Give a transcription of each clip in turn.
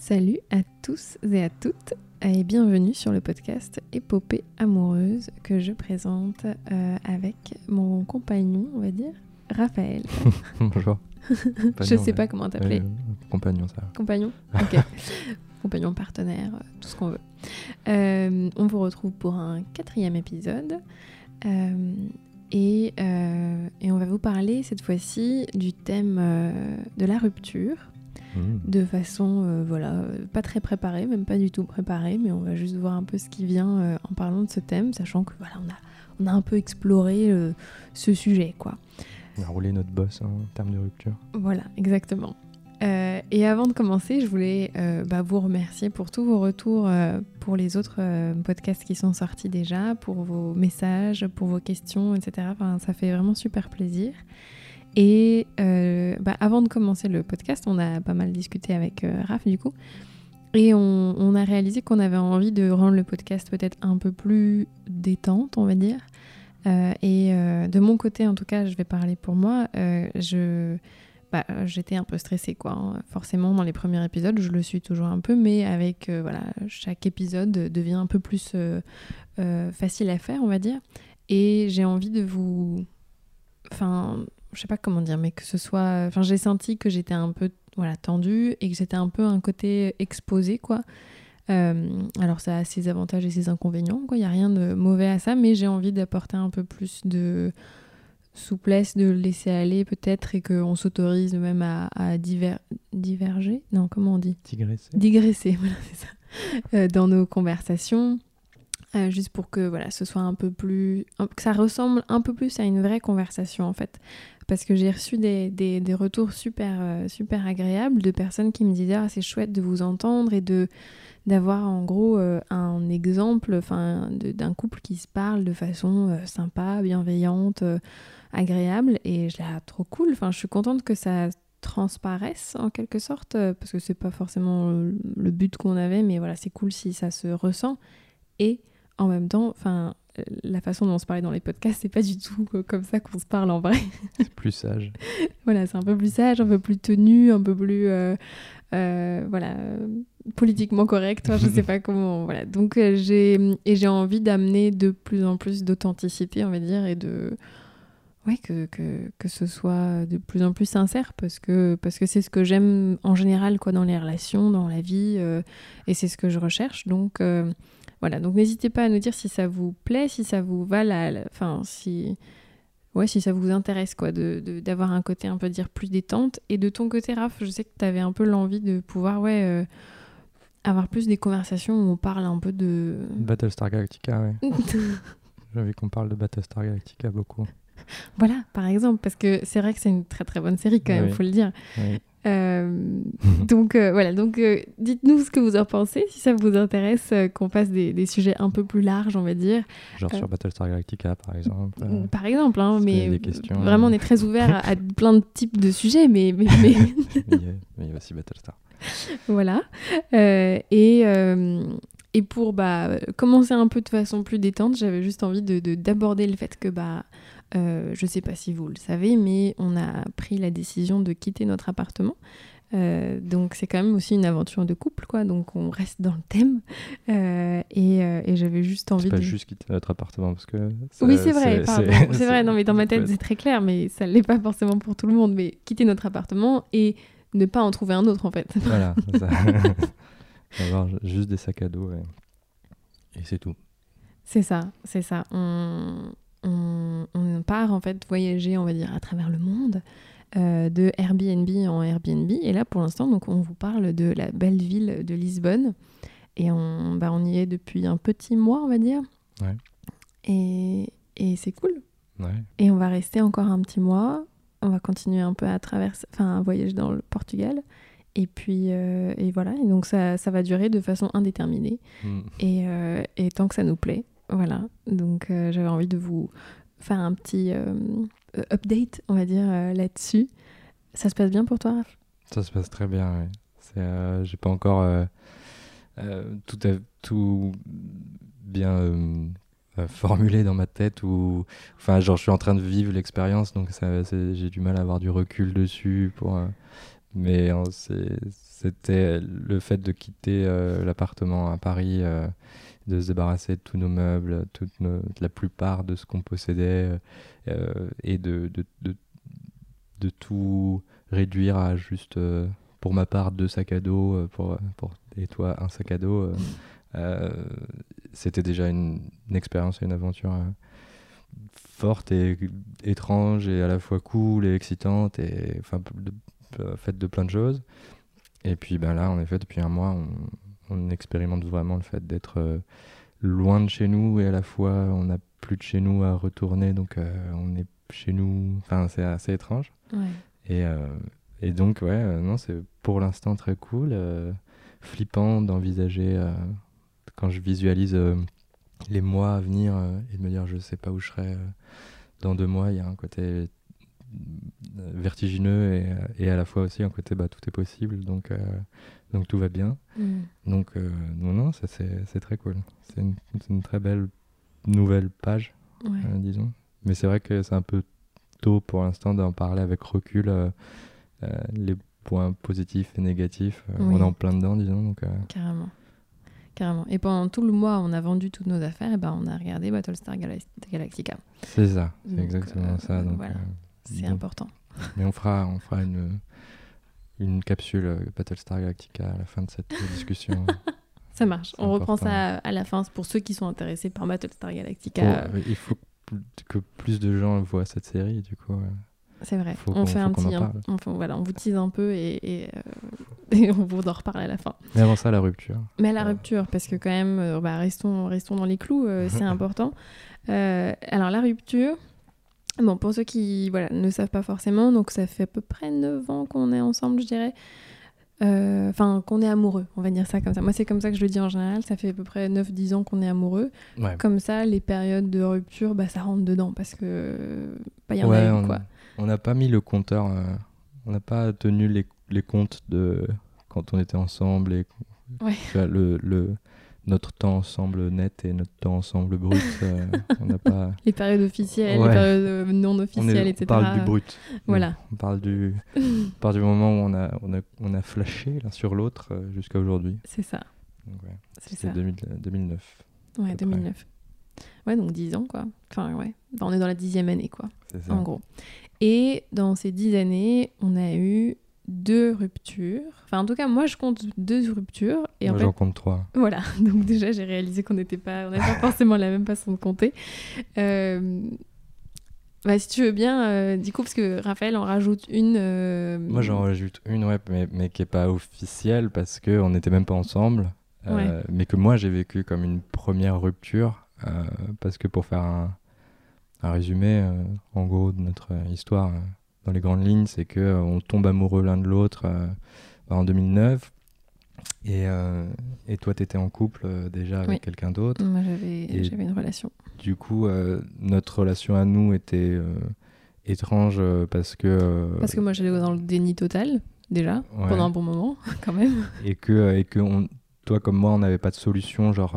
Salut à tous et à toutes et bienvenue sur le podcast Épopée amoureuse que je présente euh, avec mon compagnon, on va dire, Raphaël. Bonjour. je sais pas comment t'appeler. Euh, compagnon, ça. Compagnon Ok. compagnon, partenaire, euh, tout ce qu'on veut. Euh, on vous retrouve pour un quatrième épisode. Et, et on va vous parler cette fois-ci du thème de la rupture Mmh. de façon, euh, voilà, pas très préparée, même pas du tout préparée, mais on va juste voir un peu ce qui vient euh, en parlant de ce thème, sachant que voilà, on a, on a un peu exploré euh, ce sujet, quoi. On a roulé notre boss hein, en termes de rupture. Voilà, exactement. Euh, et avant de commencer, je voulais euh, bah, vous remercier pour tous vos retours euh, pour les autres podcasts qui sont sortis déjà, pour vos messages, pour vos questions, etc. Enfin, ça fait vraiment super plaisir. Et euh, bah, avant de commencer le podcast, on a pas mal discuté avec euh, Raph du coup. Et on, a réalisé qu'on avait envie de rendre le podcast peut-être un peu plus détente, on va dire. Euh, et de mon côté, en tout cas, je vais parler pour moi. bah, j'étais un peu stressée, quoi. hein. Forcément, dans les premiers épisodes, je le suis toujours un peu, mais avec voilà, chaque épisode devient un peu plus facile à faire, on va dire. Et j'ai envie de vous, enfin, je sais pas comment dire, mais que ce soit, enfin, j'ai senti que j'étais un peu voilà tendue et que c'était un peu un côté exposé, quoi. Euh, alors ça a ses avantages et ses inconvénients, quoi. Il y a rien de mauvais à ça, mais j'ai envie d'apporter un peu plus de souplesse, de laisser aller peut-être et qu'on s'autorise même à, à diver- diverger. Non, comment on dit? Digresser. digresser, voilà, c'est ça, euh, dans nos conversations, euh, juste pour que voilà, ce soit un peu plus, que ça ressemble un peu plus à une vraie conversation en fait, parce que j'ai reçu des, des- des retours super euh, super agréables de personnes qui me disaient ah c'est chouette de vous entendre et de d'avoir en gros euh, un exemple, d'un couple qui se parle de façon sympa, bienveillante, agréable, et je l'ai trop cool. Enfin, je suis contente que ça transparaissent en quelque sorte parce que c'est pas forcément le but qu'on avait mais voilà c'est cool si ça se ressent et en même temps enfin la façon dont on se parlait dans les podcasts c'est pas du tout comme ça qu'on se parle en vrai. C'est plus sage. voilà c'est un peu plus sage un peu plus tenu un peu plus euh, euh, voilà politiquement correct enfin, je sais pas comment voilà. Donc euh, j'ai et j'ai envie d'amener de plus en plus d'authenticité on va dire et de ouais que, que, que ce soit de plus en plus sincère parce que parce que c'est ce que j'aime en général quoi dans les relations dans la vie et c'est ce que je recherche. Donc voilà donc n'hésitez pas à nous dire si ça vous plaît si ça vous va la la- enfin si ouais si ça vous intéresse quoi de de- d'avoir un côté un peu dire plus détente et de ton côté Raph je sais que tu avais un peu l'envie de pouvoir ouais euh, avoir plus des conversations où on parle un peu de Battlestar Galactica, ouais. J'ai envie qu'on parle de Battlestar Galactica beaucoup. Voilà, par exemple, parce que c'est vrai que c'est une très très bonne série quand même, Oui. faut le dire. Oui. Euh, donc euh, voilà, donc euh, dites-nous ce que vous en pensez, si ça vous intéresse qu'on fasse des, des sujets un peu plus larges, on va dire. Genre sur Battlestar Galactica, par exemple. Par exemple, hein, mais questions, vraiment on est très ouvert à, à plein de types de sujets, mais, mais, mais mais il y a- aussi Battlestar. voilà. Et, et pour bah, commencer un peu de façon plus détente, j'avais juste envie de- de- d'aborder le fait que, bah, euh, je sais pas si vous le savez, mais on a pris la décision de quitter notre appartement. Euh, donc c'est quand même aussi une aventure de couple, quoi. Donc on reste dans le thème. Euh, et euh, et j'avais juste envie C'est pas de... juste quitter notre appartement parce que. ça- Oui, c'est vrai, c'est- vrai, non, mais dans ma tête, c'est très clair, mais ça l'est pas forcément pour tout le monde. Mais quitter notre appartement et ne pas en trouver un autre, en fait. Voilà, ça. Avoir juste des sacs à dos et, et c'est tout. C'est ça, c'est ça. On, on, on part en fait voyager, on va dire, à travers le monde, euh, de Airbnb en Airbnb. Et là, pour l'instant, donc, on vous parle de la belle ville de Lisbonne. Et on, bah, on y est depuis un petit mois, on va dire. Ouais. Et, et c'est cool. Ouais. Et on va rester encore un petit mois. On va continuer un peu à traverser, enfin, à voyager dans le Portugal. Et puis, euh, et voilà. Et donc, ça, ça va durer de façon indéterminée. Mm. Et, euh, et tant que ça nous plaît, voilà. Donc euh, j'avais envie de vous faire un petit euh, update, on va dire, euh, là-dessus. Ça se passe bien pour toi, Raph? Ça se passe très bien, euh, j'ai pas encore tout, tout bien formulé dans ma tête ou enfin genre je suis en train de vivre l'expérience donc j'ai du mal à avoir du recul dessus pour mais c'était le fait de quitter l'appartement à Paris, de se débarrasser de tous nos meubles, toute nos- la plupart de ce qu'on possédait, euh, et de, de, de, de tout réduire à juste, euh, pour ma part, deux sacs à dos, euh, pour, et toi, un sac à dos. euh, euh, c'était déjà une, expérience et une aventure euh, forte et étrange et à la fois cool et excitante et enfin de- euh, faite de plein de choses. Et puis ben là, en effet, depuis un mois, on, on expérimente vraiment le fait d'être euh, loin de chez nous et à la fois on n'a plus de chez nous à retourner, donc euh, on est chez nous. Enfin, c'est assez étrange. Ouais. Et, euh, et donc, ouais, non, c'est pour l'instant très cool. flippant d'envisager, quand je visualise les mois à venir et de me dire je sais pas où je serai dans deux mois, il y a un côté vertigineux et, et à la fois aussi un côté bah, tout est possible, donc, euh, donc tout va bien. Mm. Donc, euh, non, non, c'est très cool. C'est une, très belle nouvelle page Ouais. euh, disons. Mais c'est vrai que c'est un peu tôt pour l'instant d'en parler avec recul. les points positifs et négatifs, Oui. on est en plein dedans, disons. Donc, Carrément. Carrément. Et pendant tout le mois, on a vendu toutes nos affaires, et ben on a regardé Battlestar Gala- Galactica. c'est ça, c'est exactement euh, ça. Donc, voilà. euh, C'est important. Mais on fera, on fera une, une capsule euh, Battlestar Galactica à la fin de cette discussion. Ça marche. On reprend ça à la fin. C'est pour ceux qui sont intéressés par Battlestar Galactica. Faut- euh, il faut que plus de gens voient cette série, du coup. euh. C'est vrai. Faut on fait un petit. on voilà, on vous tease un peu et, et, euh, et on vous en reparle à la fin. Mais avant ça, la rupture. Mais à la rupture, parce que quand même, bah, restons, restons dans les clous, euh, c'est important. Euh, alors la rupture, bon, pour ceux qui voilà, ne savent pas forcément, donc ça fait à peu près 9 ans qu'on est ensemble, je dirais. Euh, Enfin, qu'on est amoureux, on va dire ça comme ça. Moi, c'est comme ça que je le dis en général. Ça fait à peu près 9-10 ans qu'on est amoureux. Ouais. Comme ça, les périodes de rupture, bah, ça rentre dedans parce que bah, y en Ouais, a on- quoi. On n'a pas mis le compteur, euh, on n'a pas tenu les, les comptes de quand on était ensemble et Ouais. le, notre temps ensemble net et notre temps ensemble brut. euh, on n'a pas. Les périodes officielles, Ouais. les périodes euh, non On, officielles, est- etc. on parle du brut. Voilà. On parle du, on parle du moment où on a, on a, on a flashé l'un sur l'autre euh, jusqu'à aujourd'hui. C'est ça. Ouais, C'était ça. 2000 2009. Ouais, peu près. 2009. Ouais, donc 10 ans, quoi. Enfin, ouais. Enfin, on est dans la dixième année, quoi, C'est ça. en gros. Et dans ces dix années, on a eu deux ruptures. Enfin, en tout cas, moi, je compte deux ruptures. Et Moi, en j'en compte trois. voilà. Donc déjà, j'ai réalisé qu'on n'était pas, on n'avait pas forcément la même façon de compter. Euh, Bah, si tu veux bien, euh, du coup, parce que Raphaël en rajoute une. euh, Moi, j'en rajoute une, ouais, mais, mais qui n'est pas officielle parce qu'on n'était même pas ensemble. euh, Ouais. Mais que moi, j'ai vécu comme une première rupture. parce que pour faire un, un résumé, en gros, de notre histoire, dans les grandes lignes, c'est que euh, on tombe amoureux l'un de l'autre euh, en 2009. Et, euh, et toi, tu étais en couple euh, déjà avec Oui. quelqu'un d'autre. Moi, j'avais une relation. Du coup, euh, notre relation à nous était étrange parce que. Parce que moi, j'allais dans le déni total, déjà, Ouais. pendant un bon moment, quand même. et que, et que on- toi comme moi, on n'avait pas de solution, genre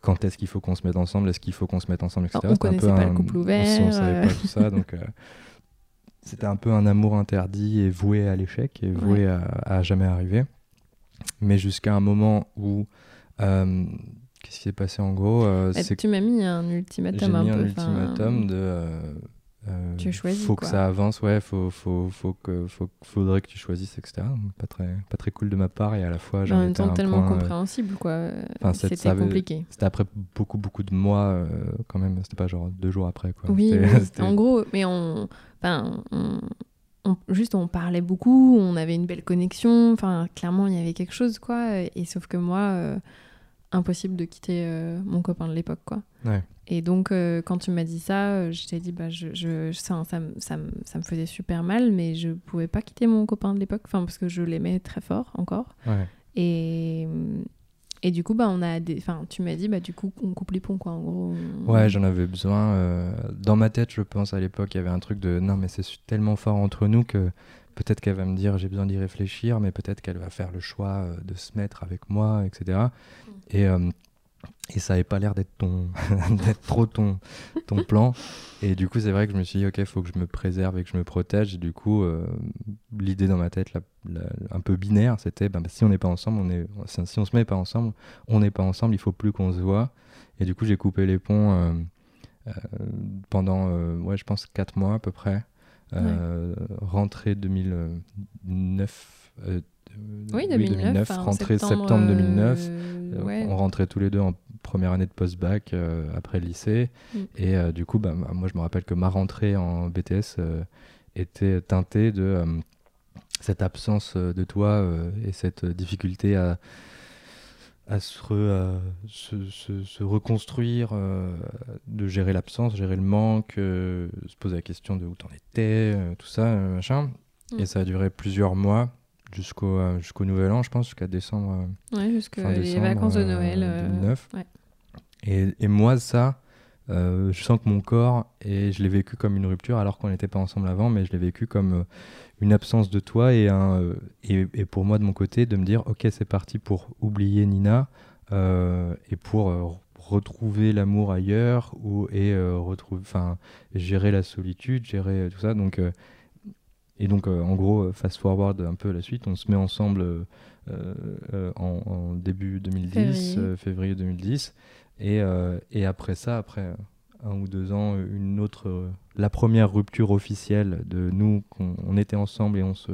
quand est-ce qu'il faut qu'on se mette ensemble, est-ce qu'il faut qu'on se mette ensemble, etc. Ah, on C'était un peu connaissait pas le un- couple on- ouvert, On, savait pas tout ça, donc c'était un peu un amour interdit et voué à l'échec et voué à, à jamais arriver. Mais jusqu'à un moment où euh, qu'est-ce qui s'est passé en gros euh, Bah, tu m'as mis un ultimatum un mis un peu. enfin, ultimatum de. euh, euh, Tu choisis, Faut quoi. que ça avance, ouais. Faut, faut, faut que, faut, faudrait que tu choisisses, etc. Pas très, pas très cool de ma part et à la fois j'en en même étais un tellement point, euh, compréhensible, quoi. C'était compliqué. C'était après beaucoup, beaucoup de mois, euh, quand même. C'était pas genre deux jours après, quoi. Oui, en gros, mais on, enfin, on, on- juste on parlait beaucoup, on avait une belle connexion, enfin, clairement il y avait quelque chose, quoi. Et sauf que moi, euh, impossible de quitter euh, mon copain de l'époque, quoi. Ouais. Et donc, euh, quand tu m'as dit ça, je t'ai dit, bah, je, je, ça, ça, me- ça, ça me faisait super mal, mais je pouvais pas quitter mon copain de l'époque, enfin, parce que je l'aimais très fort encore. Ouais. Et, et du coup, bah, on a des, enfin, tu m'as dit, bah, du coup, on coupe les ponts, quoi, en gros. on- Ouais, j'en avais besoin. euh, Dans ma tête, je pense à l'époque, il y avait un truc de non, mais c'est tellement fort entre nous que peut-être qu'elle va me dire j'ai besoin d'y réfléchir, mais peut-être qu'elle va faire le choix euh, de se mettre avec moi, etc. Et, euh, et ça n'avait pas l'air d'être ton d'être trop ton ton plan. Et du coup c'est vrai que je me suis dit ok il faut que je me préserve et que je me protège. Et du coup euh, l'idée dans ma tête un peu binaire c'était ben, si on n'est pas ensemble on est si on se met pas ensemble on n'est pas ensemble il faut plus qu'on se voit. Et du coup j'ai coupé les ponts euh, euh, pendant ouais je pense 4 mois à peu près. Rentrée 2009 oui, 2009, rentrée septembre, 2009 on rentrait tous les deux en première année de post-bac euh, après le lycée. Mm. Et euh, du coup, bah, moi, je me rappelle que ma rentrée en BTS euh, était teintée de cette absence de toi et cette difficulté à, à se, se, reconstruire, de gérer l'absence, gérer le manque, se poser la question de où t'en étais, tout ça, machin. Mm. Et ça a duré plusieurs mois jusqu'au jusqu'au nouvel an, je pense, jusqu'à décembre. Ouais, jusqu'à les vacances de Noël. 2009. Ouais. Et, moi, ça, euh, je sens que mon corps, et je l'ai vécu comme une rupture alors qu'on n'était pas ensemble avant, mais je l'ai vécu comme euh, une absence de toi et, un, euh, et, et, pour moi de mon côté de me dire ok c'est parti pour oublier Nina et pour retrouver l'amour ailleurs ou, et retrouver, enfin gérer la solitude, gérer tout ça. Donc, et donc en gros, fast forward un peu la suite, on se met ensemble en, en, début 2010, février 2010. Et, euh, et après ça, après un ou deux ans, une autre, euh, la première rupture officielle de nous, qu'on on était ensemble et on se,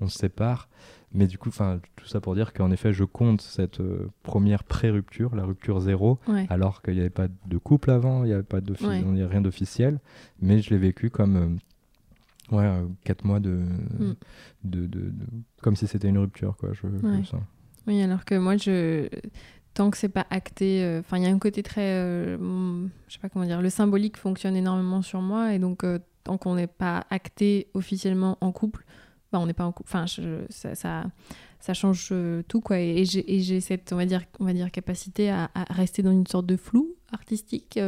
on se sépare. Mais du coup, tout ça pour dire qu'en effet, je compte cette euh, première pré-rupture, la rupture zéro, alors qu'il n'y avait pas de couple avant, il n'y avait pas de ouais. rien d'officiel, mais je l'ai vécu comme ouais, quatre mois de, mm. de, de, comme si c'était une rupture, quoi. Je, je. Oui, alors que moi, je tant que c'est pas acté. Euh, enfin, il y a un côté très. Euh, je sais pas comment dire. Le symbolique fonctionne énormément sur moi. Et donc, euh, tant qu'on n'est pas acté officiellement en couple, bah, on n'est pas en couple. Enfin, ça, ça, ça, change tout, quoi. Et, j'ai cette, on va dire, on va dire capacité à, rester dans une sorte de flou artistique.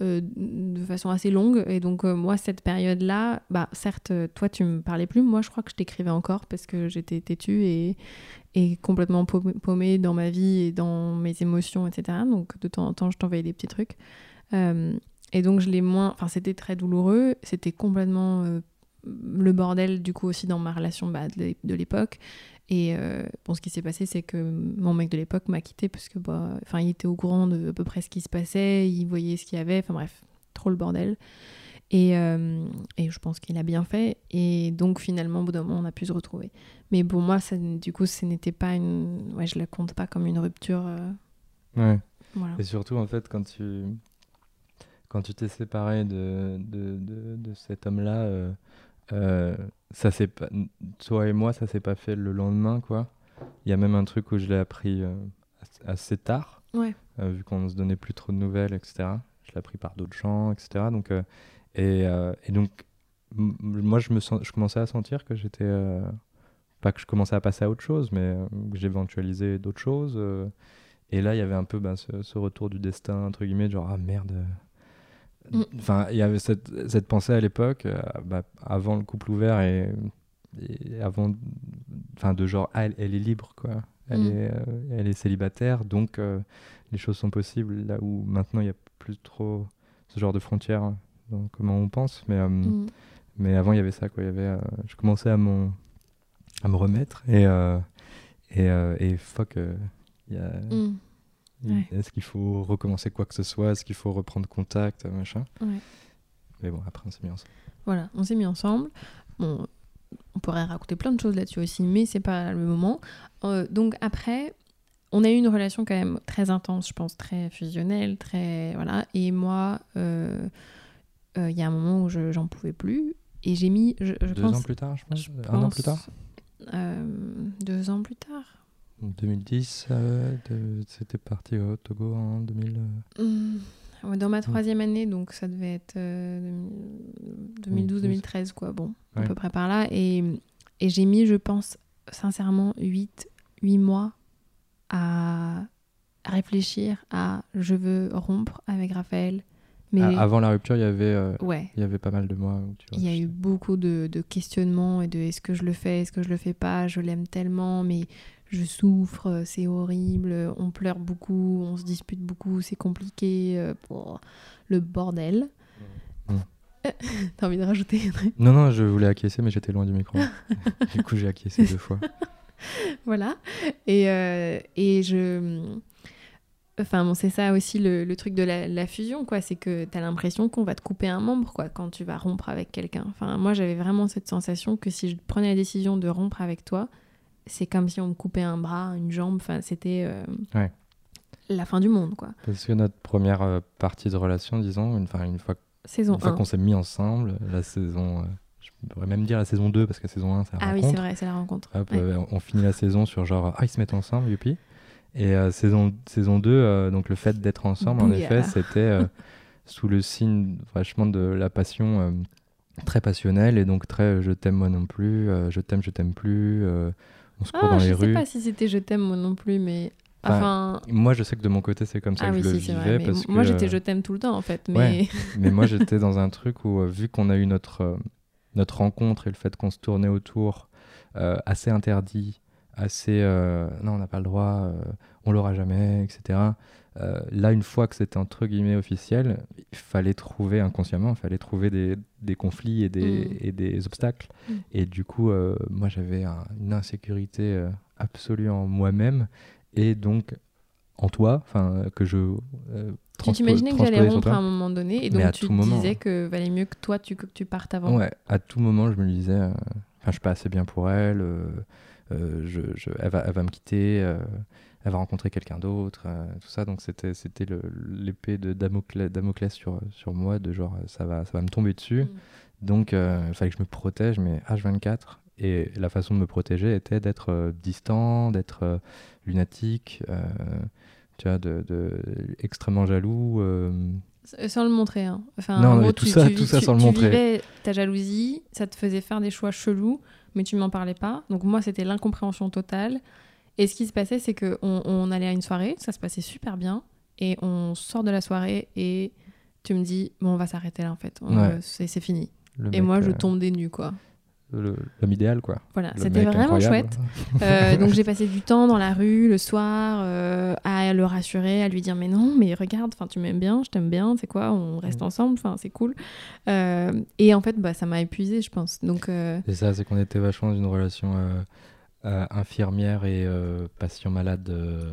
De façon assez longue. Et donc, moi, cette période-là, bah, certes, toi, tu me parlais plus. Moi, je crois que je t'écrivais encore parce que j'étais têtue et, et complètement paumée dans ma vie et dans mes émotions, etc. Donc de temps en temps, je t'envoyais des petits trucs. Euh, et donc je l'ai moins... Enfin, c'était très douloureux. C'était complètement euh, le bordel, du coup, aussi dans ma relation bah, de l'époque. Et euh, bon, ce qui s'est passé, c'est que mon mec de l'époque m'a quitté parce que, bah, enfin, il était au courant de à peu près ce qui se passait, il voyait ce qu'il y avait, enfin bref, trop le bordel. Et, euh, et, je pense qu'il a bien fait. Et donc, finalement, au bout d'un moment, on a pu se retrouver. Mais pour moi, ça, du coup, ce n'était pas une. Ouais, je la compte pas comme une rupture. Euh, ouais. Voilà. Et surtout, en fait, quand tu. Quand tu t'es séparé de, de, de, de cet homme-là, ça s'est pas. Toi et moi, ça s'est pas fait le lendemain, quoi. Il y a même un truc où je l'ai appris assez tard. Ouais. vu qu'on ne se donnait plus trop de nouvelles, etc. Je l'ai appris par d'autres gens, etc. Donc et, euh, et donc, moi, je, me sens, je commençais à sentir que j'étais. Euh, pas que je commençais à passer à autre chose, mais euh, que j'éventualisais d'autres choses. et là, il y avait un peu ben, ce, retour du destin, entre guillemets, genre, ah merde. Mm. Enfin, il y avait cette, cette pensée à l'époque, bah, avant le couple ouvert et, avant. Enfin, de genre, ah, elle, est libre, quoi. Elle, mm. est, elle est célibataire, donc les choses sont possibles. Là où maintenant, il n'y a plus trop ce genre de frontières comment on pense. Mais, euh, mm. mais avant, il y avait ça. Quoi. Il y avait, euh, je commençais à, mon, à me remettre et, euh, et, et fuck, il y a. Mm. Est-ce qu'il faut recommencer quoi que ce soit? Est-ce qu'il faut reprendre contact machin? Mais bon, après, on s'est mis ensemble. Voilà, on s'est mis ensemble. Bon, on pourrait raconter plein de choses là-dessus aussi, mais c'est pas le moment. donc après, on a eu une relation quand même très intense, je pense, très fusionnelle, très voilà. Et moi, euh, il y a un moment où j'en pouvais plus. Et j'ai mis. Je, deux ans plus tard, je pense? un an plus tard? euh, Deux ans plus tard. 2010, euh, c'était parti au Togo en 2000. Mmh. dans ma troisième année, donc ça devait être 2012-2013, quoi. Bon, à peu près par là. Et, et j'ai mis, je pense, sincèrement, 8, 8 mois à réfléchir à je veux rompre avec Raphaël mais avant la rupture, il y avait, euh, il y avait pas mal de mois. Où tu il y a eu beaucoup de, de, questionnements et de est-ce que je le fais, est-ce que je le fais pas, je l'aime tellement, mais je souffre, c'est horrible, on pleure beaucoup, on se dispute beaucoup, c'est compliqué, pour le bordel. T'as envie de rajouter Non, non, je voulais acquiescer, mais j'étais loin du micro. du coup, j'ai acquiescé deux fois. voilà. Et, et je Enfin, bon, c'est ça aussi le, truc de la, fusion, quoi. C'est que tu as l'impression qu'on va te couper un membre, quoi, quand tu vas rompre avec quelqu'un. Enfin, moi, j'avais vraiment cette sensation que si je prenais la décision de rompre avec toi, c'est comme si on me coupait un bras, une jambe. Enfin, c'était euh, la fin du monde, quoi. Parce que notre première euh, partie de relation, disons, une, une fois, saison une fois qu'on s'est mis ensemble, la saison. Euh, je pourrais même dire la saison 2 parce que la saison 1 c'est la ah rencontre. oui c'est vrai c'est la rencontre on finit la saison sur genre ah ils se mettent ensemble youpi et saison, saison 2, euh, donc le fait d'être ensemble, en effet, c'était sous le signe vachement de la passion très passionnelle et donc très je t'aime moi non plus, je t'aime, je t'aime plus, on se court ah, dans les rues. Je sais pas si c'était je t'aime moi non plus, mais. Enfin... moi, je sais que de mon côté, c'est comme ça ah que oui, je le vivais. Vrai, parce moi, que, j'étais je t'aime tout le temps, en fait. Mais, ouais, mais moi, j'étais dans un truc où, vu qu'on a eu notre, notre rencontre et le fait qu'on se tournait autour, assez interdit, assez. non, on n'a pas le droit on l'aura jamais, etc. Euh, là, une fois que c'était entre guillemets officiel, il fallait trouver inconsciemment, il fallait trouver des, des conflits et des, mm. et des obstacles. Mm. Et du coup, euh, moi, j'avais une insécurité euh, absolue en moi-même et donc en toi, enfin que je. tu t'imaginais que j'allais rompre à un moment donné et donc tu te disais que valait mieux que toi tu, que tu partes avant. Ouais, à tout moment, je me disais, enfin, je suis pas assez bien pour elle. Je, je, elle, va, elle, va, me quitter, elle va rencontrer quelqu'un d'autre, euh, tout ça. Donc c'était c'était l'épée de Damoclès, sur, sur moi, de genre ça va, ça va me tomber dessus. Mm. Donc euh, il fallait que je me protège, mais H24. Et la façon de me protéger était d'être euh, distant, d'être lunatique, tu vois, de, de, extrêmement jaloux. Sans le montrer. Hein. Enfin, non, mais tout, ça, tout ça sans le montrer. Tu vivais ta jalousie, ça te faisait faire des choix chelous, mais tu m'en parlais pas. Donc moi, c'était l'incompréhension totale. Et ce qui se passait, c'est qu'on on allait à une soirée, ça se passait super bien, et on sort de la soirée et tu me dis, bon, on va s'arrêter là en fait, c'est fini. et moi, je euh, tombe des nues, quoi. L'homme idéal, quoi. Voilà, c'était vraiment chouette. Euh, donc j'ai passé du temps dans la rue le soir euh, à le rassurer, à lui dire mais non, mais regarde, enfin tu m'aimes bien, je t'aime bien, c'est quoi, on reste mm. ensemble, enfin c'est cool. et en fait, bah ça m'a épuisé, je pense. Donc. C'est ça, c'est qu'on était vachement dans une relation infirmière et euh, patient malade, euh,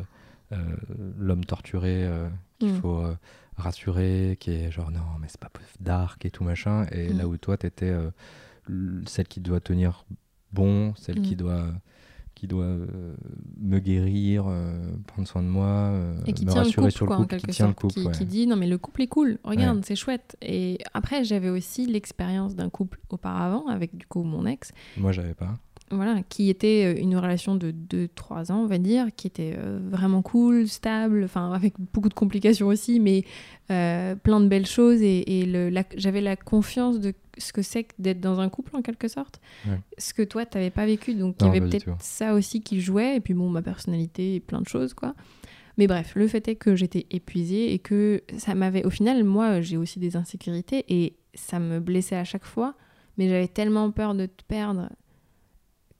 l'homme torturé qu'il mm. faut rassurer, qui est genre non, mais c'est pas dark et tout machin. Et mm. là où toi, t'étais celle qui doit tenir bon, celle qui mm. doit qui doit me guérir, prendre soin de moi, et qui me tient rassurer le sur le couple, qui tient le couple, qui, dit non mais le couple est cool, regarde c'est chouette. Et après j'avais aussi l'expérience d'un couple auparavant avec du coup mon ex. Moi j'avais pas voilà, qui était euh, une relation de 2-3 ans, on va dire, qui était euh, vraiment cool, stable, enfin avec beaucoup de complications aussi, mais euh, plein de belles choses. Et, j'avais la confiance de ce que c'est d'être dans un couple en quelque sorte, ce que toi, tu n'avais pas vécu. Donc il y avait peut-être ça aussi qui jouait, et puis bon, ma personnalité et plein de choses, quoi. Mais bref, le fait est que j'étais épuisée et que ça m'avait. Au final, moi, j'ai aussi des insécurités et ça me blessait à chaque fois, mais j'avais tellement peur de te perdre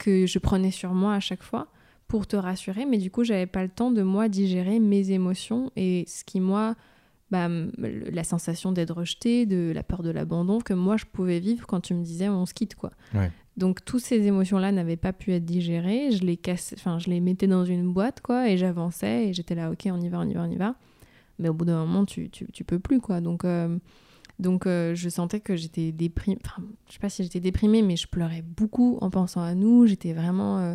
que je prenais sur moi à chaque fois pour te rassurer, mais du coup, j'avais pas le temps de moi digérer mes émotions et ce qui, moi, bah, la sensation d'être rejetée, de la peur de l'abandon que moi je pouvais vivre quand tu me disais on se quitte quoi. Donc toutes ces émotions-là n'avaient pas pu être digérées, je les casse... enfin je les mettais dans une boîte quoi et j'avançais et j'étais là ok on y va on y va on y va. Mais au bout d'un moment tu, tu, tu, peux plus quoi donc euh, donc euh, je sentais que j'étais déprimée, enfin je sais pas si j'étais déprimée, mais je pleurais beaucoup en pensant à nous, j'étais vraiment euh,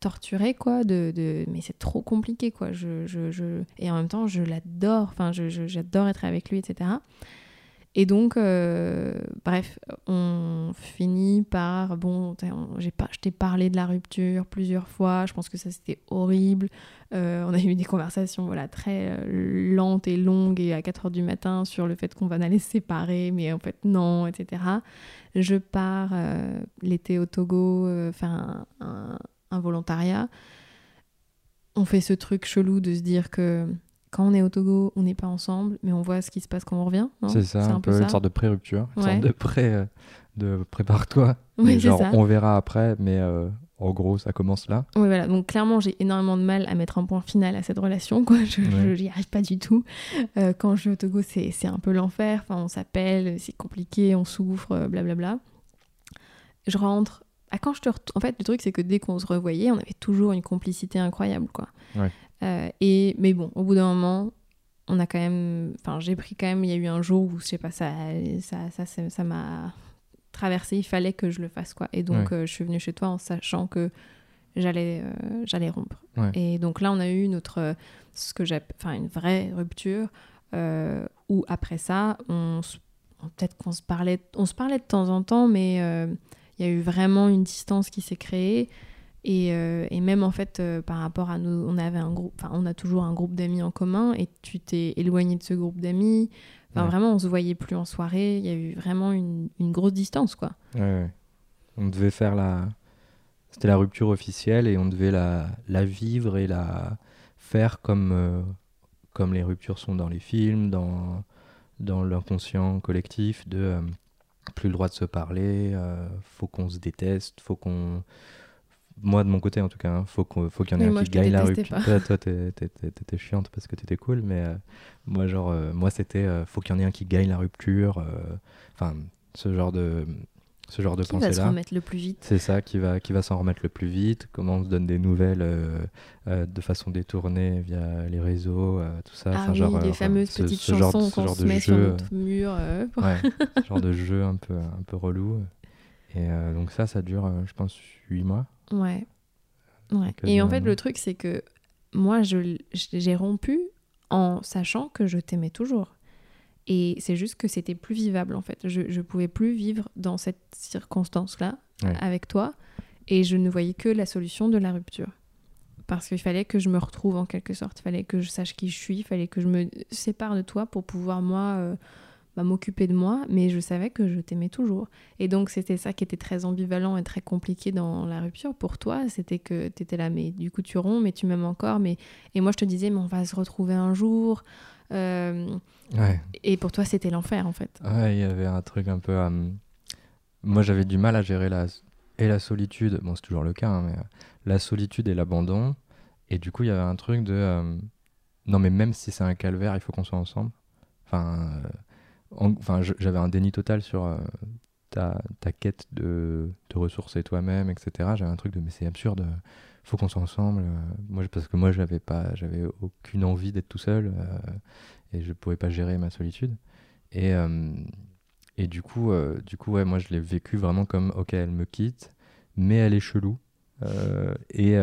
torturée quoi, de, de... mais c'est trop compliqué quoi, je, je, je... et en même temps je l'adore, enfin j'adore être avec lui, etc. Et donc, euh, bref, on finit par, bon, j'ai pas, je t'ai parlé de la rupture plusieurs fois, je pense que ça c'était horrible. Euh, on a eu des conversations voilà, très euh, lentes et longues et à 4 heures du matin sur le fait qu'on va aller se séparer, mais en fait non, etc. Je pars l'été au Togo faire un volontariat. On fait ce truc chelou de se dire que quand on est au Togo, on n'est pas ensemble, mais on voit ce qui se passe quand on revient. C'est ça, un, peu, une sorte de pré-rupture, une sorte de pré, euh, de prépare-toi. Oui, genre, on verra après, mais euh, en gros, ça commence là. Oui, voilà. Donc, clairement, j'ai énormément de mal à mettre un point final à cette relation. Quoi. Je n'y arrive pas du tout. Euh, quand je vais au Togo, c'est un peu l'enfer. Enfin, on s'appelle, c'est compliqué, on souffre, euh, blablabla. Je rentre. À quand je te En fait, le truc, c'est que dès qu'on se revoyait, on avait toujours une complicité incroyable. Quoi. Euh, et... Mais bon, au bout d'un moment, on a quand même. Enfin, j'ai pris quand même. Il y a eu un jour où, je sais pas, ça m'a. Ça, ça, ça traversé, il fallait que je le fasse quoi. Et donc euh, je suis venue chez toi en sachant que j'allais euh, j'allais rompre. Et donc là on a eu notre ce que j'ai enfin une vraie rupture où après ça on, peut-être qu'on se parlait on se parlait de temps en temps mais il y a eu vraiment une distance qui s'est créée. Et, et, même en fait, par rapport à nous, on avait un groupe, enfin, on a toujours un groupe d'amis en commun, et tu t'es éloigné de ce groupe d'amis. Vraiment, on se voyait plus en soirée. Il y a eu vraiment une, grosse distance, quoi. Ouais, On devait faire la. C'était la rupture officielle et on devait la, la vivre et la faire comme, euh, comme les ruptures sont dans les films, dans, dans l'inconscient collectif, de euh, plus le droit de se parler, euh, faut qu'on se déteste, faut qu'on moi de mon côté en tout cas, il hein, faut qu'il faut qu'il y en ait un qui gagne la rupture. Toi, toi t'étais chiante parce que t'étais cool, mais euh, moi genre euh, moi c'était euh, faut qu'il y en ait un qui gagne la rupture. Enfin ce genre de ce genre de qui va se remettre le plus vite. C'est ça qui va qui va s'en remettre le plus vite. Comment on se donne des nouvelles de façon détournée via les réseaux, tout ça. Ah oui, genre, les fameuses petites chansons qu'on se met sur notre mur. ouais, ce genre de jeu un peu un peu relou. Et donc ça, ça dure, je pense, 8 mois. Ouais. ouais. Et en fait, le truc, c'est que moi, j'ai rompu en sachant que je t'aimais toujours. Et c'est juste que c'était plus vivable, en fait. Je ne pouvais plus vivre dans cette circonstance-là avec toi. Et je ne voyais que la solution de la rupture. Parce qu'il fallait que je me retrouve en quelque sorte. Il fallait que je sache qui je suis. Il fallait que je me sépare de toi pour pouvoir, moi, euh, m'occuper de moi, mais je savais que je t'aimais toujours. Et donc c'était ça qui était très ambivalent et très compliqué dans la rupture pour toi, c'était que tu étais là, mais du coup tu romps, mais tu m'aimes encore, mais et moi je te disais, mais on va se retrouver un jour. Euh, et pour toi c'était l'enfer en fait. Ouais, il y avait un truc un peu. Euh, moi j'avais du mal à gérer la et la solitude. Bon c'est toujours le cas, hein, mais euh, la solitude et l'abandon. Et du coup il y avait un truc de non mais même si c'est un calvaire, il faut qu'on soit ensemble. Enfin, enfin, j'avais un déni total sur euh, ta, ta, quête de te ressourcer toi-même, etc. J'avais un truc de mais c'est absurde, faut qu'on soit ensemble. Euh, moi, parce que moi, j'avais pas, j'avais aucune envie d'être tout seul euh, et je pouvais pas gérer ma solitude. Et, et du coup, du coup, ouais, moi, je l'ai vécu vraiment comme ok, elle me quitte, mais elle est chelou et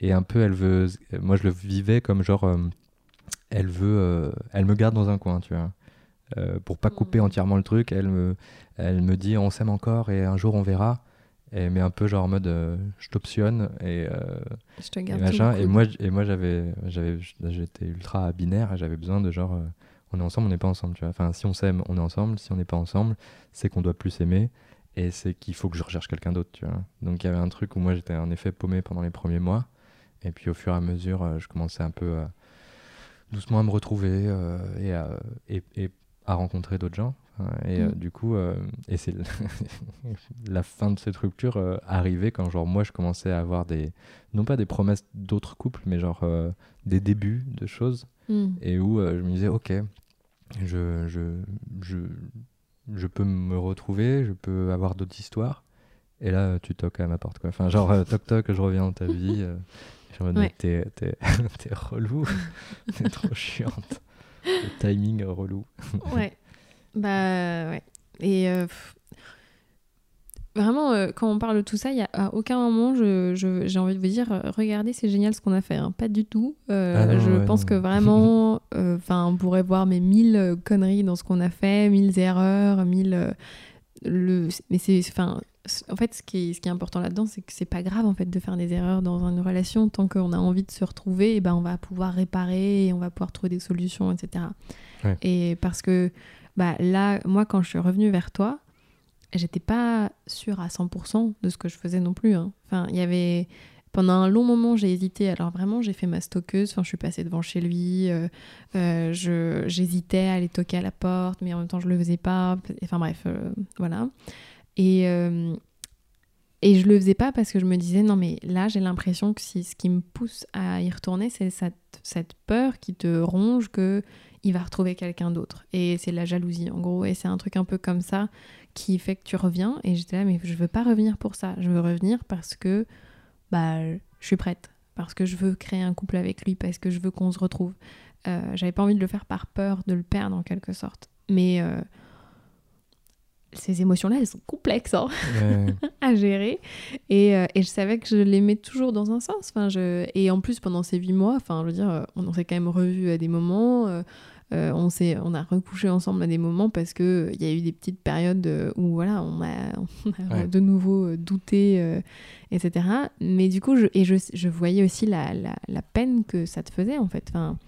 et un peu, elle veut. Moi, je le vivais comme genre, elle veut, elle me garde dans un coin, tu vois. Euh, pour pas couper hmm. entièrement le truc, elle me, elle me dit on s'aime encore et un jour on verra. Et, mais un peu genre en mode euh, je t'optionne et, euh, je te garde et machin. Et moi, et moi j'avais, j'avais, j'étais ultra binaire et j'avais besoin de genre on est ensemble, on n'est pas ensemble. Tu vois. Enfin, si on s'aime, on est ensemble. Si on n'est pas ensemble, c'est qu'on doit plus s'aimer et c'est qu'il faut que je recherche quelqu'un d'autre. Tu vois. Donc il y avait un truc où moi j'étais en effet paumé pendant les premiers mois. Et puis au fur et à mesure, je commençais un peu doucement à me retrouver et, et, et, à rencontrer d'autres gens. Et euh, mm. du coup, euh, et c'est la fin de cette rupture euh, arrivait quand genre moi je commençais à avoir des, non pas des promesses d'autres couples, mais genre des débuts de choses. Mm. Et où je me disais, ok, je, je, je, je peux me retrouver, je peux avoir d'autres histoires. Et là, tu toques à ma porte. Quoi. Enfin, genre, toc toc, je reviens dans ta vie. je me dis, t'es relou, t'es trop chiante le timing relou. ouais. Bah ouais. Et euh, vraiment, euh, quand on parle de tout ça, il y a à aucun moment j'ai je, envie de vous dire, euh, regardez, c'est génial ce qu'on a fait. Hein. Pas du tout. Ah je pense que vraiment, enfin, on pourrait voir mes mille conneries dans ce qu'on a fait, mille erreurs, mille. le... Mais c'est, enfin, en fait, ce qui est, ce qui est important là-dedans, c'est que c'est pas grave en fait de faire des erreurs dans une relation tant qu'on a envie de se retrouver, et eh ben on va pouvoir réparer, et on va pouvoir trouver des solutions, etc. Et parce que bah là, moi quand je suis revenue vers toi, j'étais pas sûre à 100% de ce que je faisais non plus. Hein. Enfin, il y avait pendant un long moment, j'ai hésité. Alors vraiment, j'ai fait ma stockeuse. Enfin, je suis passée devant chez lui. Euh, euh, j'hésitais à aller toquer à la porte, mais en même temps, je le faisais pas. Enfin bref, euh, voilà. Et, euh, et je le faisais pas parce que je me disais, non, mais là, j'ai l'impression que si, ce qui me pousse à y retourner, c'est cette, cette peur qui te ronge que il va retrouver quelqu'un d'autre. Et c'est la jalousie, en gros. Et c'est un truc un peu comme ça qui fait que tu reviens. Et j'étais là, mais je veux pas revenir pour ça. Je veux revenir parce que bah, je suis prête. Parce que je veux créer un couple avec lui, parce que je veux qu'on se retrouve. Euh, J'avais pas envie de le faire par peur de le perdre en quelque sorte. Mais euh, ces émotions-là, elles sont complexes hein, Ouais. à gérer. Et, euh, et je savais que je l'aimais toujours dans un sens. Enfin, je... Et en plus, pendant ces huit mois, enfin, je veux dire, euh, on, on s'est quand même revus à des moments. euh, on, s'est, on a recouché ensemble à des moments parce que il y a eu des petites périodes où voilà, on a, on a Ouais. de nouveau douté, euh, etc. Mais du coup, je, et je, je voyais aussi la, la, la peine que ça te faisait en fait. Enfin,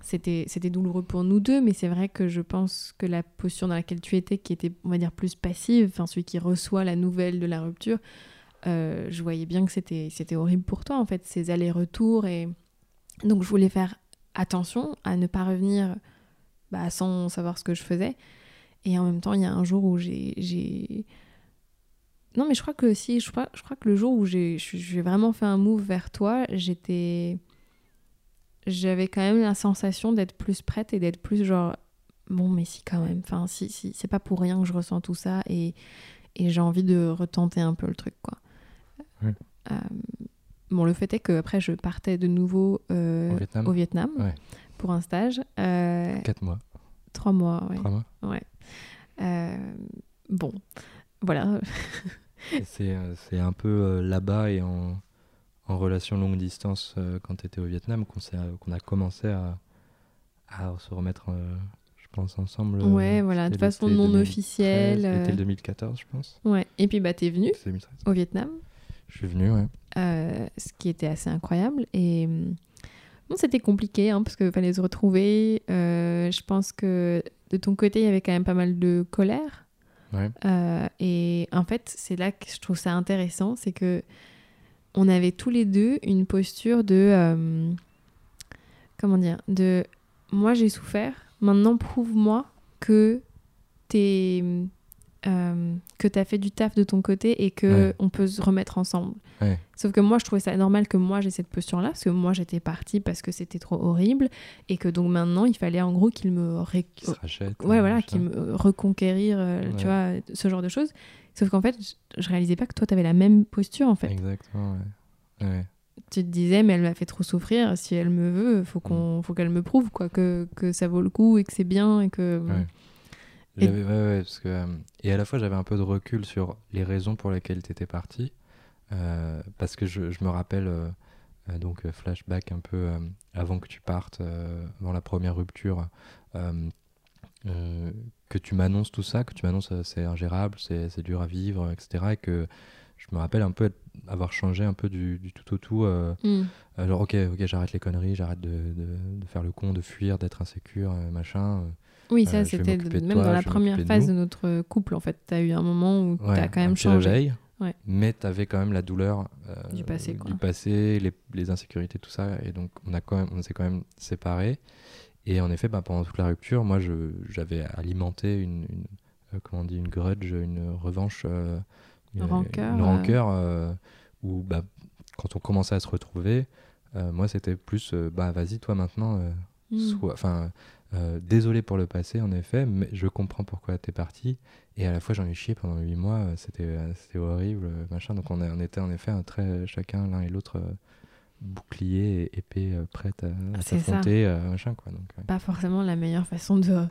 C'était, douloureux pour nous deux, mais c'est vrai que je pense que la posture dans laquelle tu étais, qui était, on va dire, plus passive, enfin celui qui reçoit la nouvelle de la rupture, euh, je voyais bien que c'était, horrible pour toi en fait, ces allers-retours et donc je voulais faire attention à ne pas revenir bah, sans savoir ce que je faisais. Et en même temps, il y a un jour où j'ai. j'ai- Non, mais je crois que si, je crois, je crois que le jour où j'ai j'ai vraiment fait un move vers toi, j'étais. J'avais quand même la sensation d'être plus prête et d'être plus genre. Bon, mais si, quand même. Enfin, si, si, c'est pas pour rien que je ressens tout ça et, et j'ai envie de retenter un peu le truc, quoi. Ouais. Euh, bon, le fait est que après je partais de nouveau euh, Au Vietnam au Vietnam Ouais. pour un stage. Euh, Quatre mois, Trois mois, ouais. trois mois. ouais. Bon, voilà. C'est un peu là-bas et en, en relation longue distance euh, quand tu étais au Vietnam qu'on euh, qu'on a commencé à, à se remettre, euh, je pense, ensemble. Ouais, voilà, de c'était façon non 2013, officielle. L'été 2014, je pense. Ouais. Et puis bah t'es venu C'est 2013. au Vietnam, Je suis venu, ouais. ce qui était assez incroyable. Et hum, bon, c'était compliqué hein, parce qu'il fallait se retrouver. Euh, je pense que de ton côté, il y avait quand même pas mal de colère. Ouais. Euh, et en fait, c'est là que je trouve ça intéressant, c'est que on avait tous les deux une posture de euh, comment dire, de moi j'ai souffert, maintenant prouve-moi que t'es euh, que t'as fait du taf de ton côté et que Ouais. on peut se remettre ensemble. Ouais. Sauf que moi, je trouvais ça normal que moi j'ai cette posture-là, parce que moi j'étais partie parce que c'était trop horrible et que donc maintenant il fallait en gros qu'il me ré- rachète. ouais voilà machin. qui me reconquérir euh, tu vois ce genre de choses sauf qu'en fait je, réalisais pas que toi t'avais la même posture en fait Exactement, tu te disais mais elle m'a fait trop souffrir si elle me veut faut Mm. qu'on faut qu'elle me prouve quoi que, que ça vaut le coup et que c'est bien et que Et- J'avais- ouais, ouais, parce que, euh, et à la fois, j'avais un peu de recul sur les raisons pour lesquelles tu étais parti. euh, parce que je, je me rappelle, euh, donc flashback un peu euh, avant que tu partes, avant la première rupture, que tu m'annonces tout ça, que tu m'annonces c'est ingérable, c'est c'est dur à vivre, etc. Et que je me rappelle un peu avoir changé un peu du, du tout au tout. euh, Mm. genre, ok, ok, j'arrête les conneries, j'arrête de, de- de faire le con, de fuir, d'être insécure, machin. Euh, oui Euh, ça c'était même toi, dans la première de phase de notre couple en fait t'as eu un moment où Ouais, t'as quand un même changé réveil, Ouais. mais tu avais quand même la douleur euh, Du passé, quoi. du passé, les, les insécurités, tout ça. Et donc, on, a quand même, on s'est quand même séparés. Et en effet, bah, pendant toute la rupture, moi, j'avais alimenté une, une- euh, comment on dit, une grudge, une revanche, euh, une Rancœur, une euh. rancœur euh, où, bah, quand on commençait à se retrouver, euh, moi, c'était plus, euh, bah, vas-y, toi maintenant, euh, Mm. Euh, désolé pour le passé, en effet, mais je comprends pourquoi t'es parti. Et à la fois, j'en ai chié pendant huit mois. euh, C'était, euh, c'était horrible, machin. Donc, on, a- on était en effet un très chacun l'un et l'autre bouclier et épée prête à, à ça. s'affronter, euh, machin quoi. Donc, ouais. pas forcément la meilleure façon de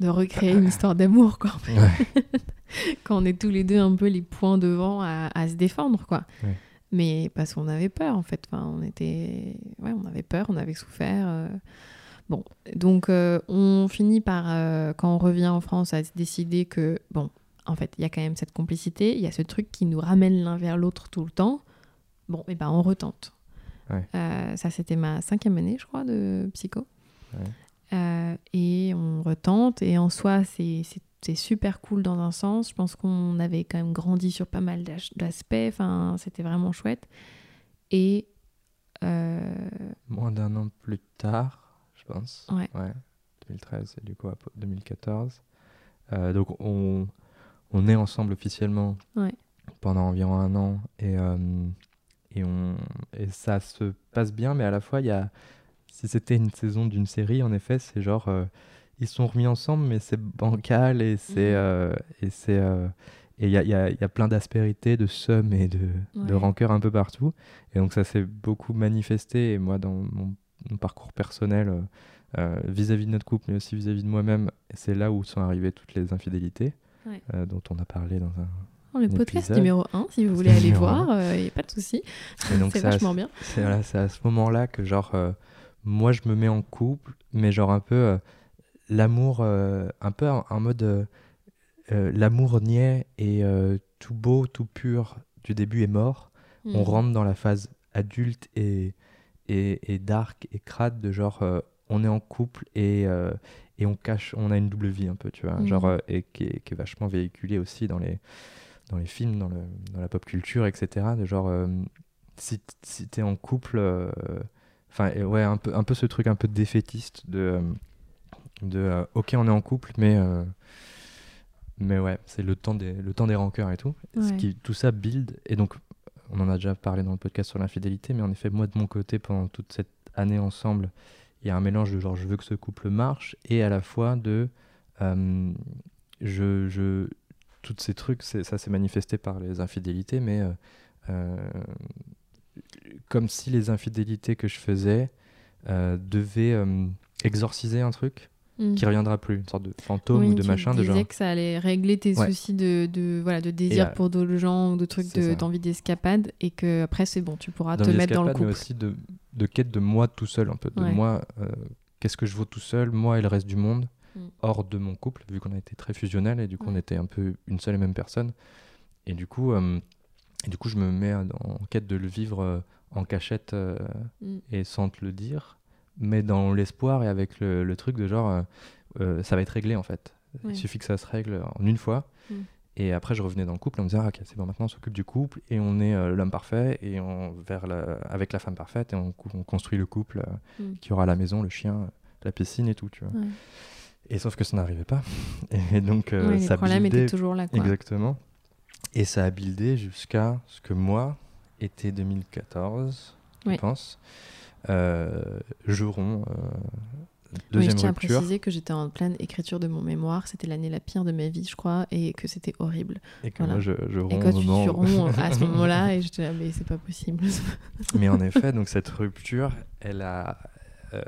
de recréer une histoire d'amour quoi en fait. Ouais. quand on est tous les deux un peu les points devant à, à se défendre quoi Ouais. mais parce qu'on avait peur en fait enfin on était ouais on avait peur on avait souffert euh. Bon donc euh, on finit par euh, quand on revient en France à se décider que bon en fait il y a quand même cette complicité il y a ce truc qui nous ramène l'un vers l'autre tout le temps. Bon et ben on retente. Ouais. Euh, ça c'était ma cinquième année je crois de psycho. Ouais. Et on retente. Et en soi c'est super cool dans un sens. Je pense qu'on avait quand même grandi sur pas mal d'as- d'aspects. Enfin c'était vraiment chouette. Et Moins d'un an plus tard, je pense. Ouais. 2013 et du coup après 2014. Euh, donc, on, on est ensemble officiellement Ouais. pendant environ un an et, euh, et, on, et ça se passe bien, mais à la fois, il y a, si c'était une saison d'une série, en effet, c'est genre, euh, ils sont remis ensemble, mais c'est bancal et c'est. Mhm. euh, et c'est et il y a, y a- y a plein d'aspérités, de seum et de, de Ouais. rancœur un peu partout. Et donc ça s'est beaucoup manifesté. Et moi, dans mon, mon parcours personnel, euh, euh, vis-à-vis de notre couple, mais aussi vis-à-vis de moi-même, c'est là où sont arrivées toutes les infidélités Ouais. euh, dont on a parlé dans un. Oh, le podcast épisode. numéro 1, si vous voulez aller voir, il n'y a pas de souci. C'est vachement bien. c'est voilà, à ce moment-là que genre euh, moi je me mets en couple, mais genre un peu euh, l'amour, un peu en, en mode l'amour niais et tout beau, tout pur du début est mort. On Mhm. rentre dans la phase adulte et, et, et dark et crade de genre euh, on est en couple et, euh, et on cache, on a une double vie un peu, tu vois, Mhm. genre euh, et qui est, qui est vachement véhiculé aussi dans les, dans les films, dans, le, dans la pop culture, etc. De genre si, si t'es en couple, enfin ouais, un peu, un peu ce truc un peu défaitiste de, de euh, ok on est en couple mais euh, mais ouais, c'est le temps des le temps des rancœurs et tout. Ce qui tout ça build et donc on en a déjà parlé dans le podcast sur l'infidélité, mais en effet moi de mon côté pendant toute cette année ensemble, il y a un mélange de genre je veux que ce couple marche et à la fois de euh, je je tous ces trucs, ça s'est manifesté par les infidélités, mais euh, euh, comme si les infidélités que je faisais devaient exorciser un truc Mhm. qui reviendra plus, une sorte de fantôme Oui, ou de machin, de disais genre. que ça allait régler tes Ouais. soucis de, de, voilà, de désir euh, pour d'autres gens ou de trucs de- d'envie d'escapade et que après c'est bon, tu pourras te mettre dans le couple. mais aussi de, de quête de moi tout seul, un peu. De Ouais. moi, euh, qu'est-ce que je vaux tout seul, moi et le reste du monde, Mm. hors de mon couple, vu qu'on a été très fusionnel et du coup on était un peu une seule et même personne. Et du coup, euh, et du coup je me mets en quête de le vivre en cachette Mm. et sans te le dire, mais dans l'espoir et avec le, le truc de genre, euh, euh, ça va être réglé en fait. Ouais. Il suffit que ça se règle en une fois. Mm. Et après, je revenais dans le couple en me disant, ah, ok, c'est bon, maintenant on s'occupe du couple et on est euh, l'homme parfait et on vers la, avec la femme parfaite et on, construit le couple euh, Mm. qui aura la maison, le chien, la piscine et tout, tu vois. Ouais. Et sauf que ça n'arrivait pas. Et donc, Ouais, ça problèmes buildait- toujours là. Quoi. Exactement. Et ça a buildé jusqu'à ce que moi, été 2014, Oui. je pense, Juron, euh, Oui, deuxième je tiens à préciser que j'étais en pleine écriture de mon mémoire. C'était l'année la pire de ma vie, je crois, et que c'était horrible. et que voilà. moi, je, je Et romps quand tu, tu romps à ce moment-là, et j'étais là, mais c'est pas possible. Mais en effet, donc cette rupture, elle a, euh,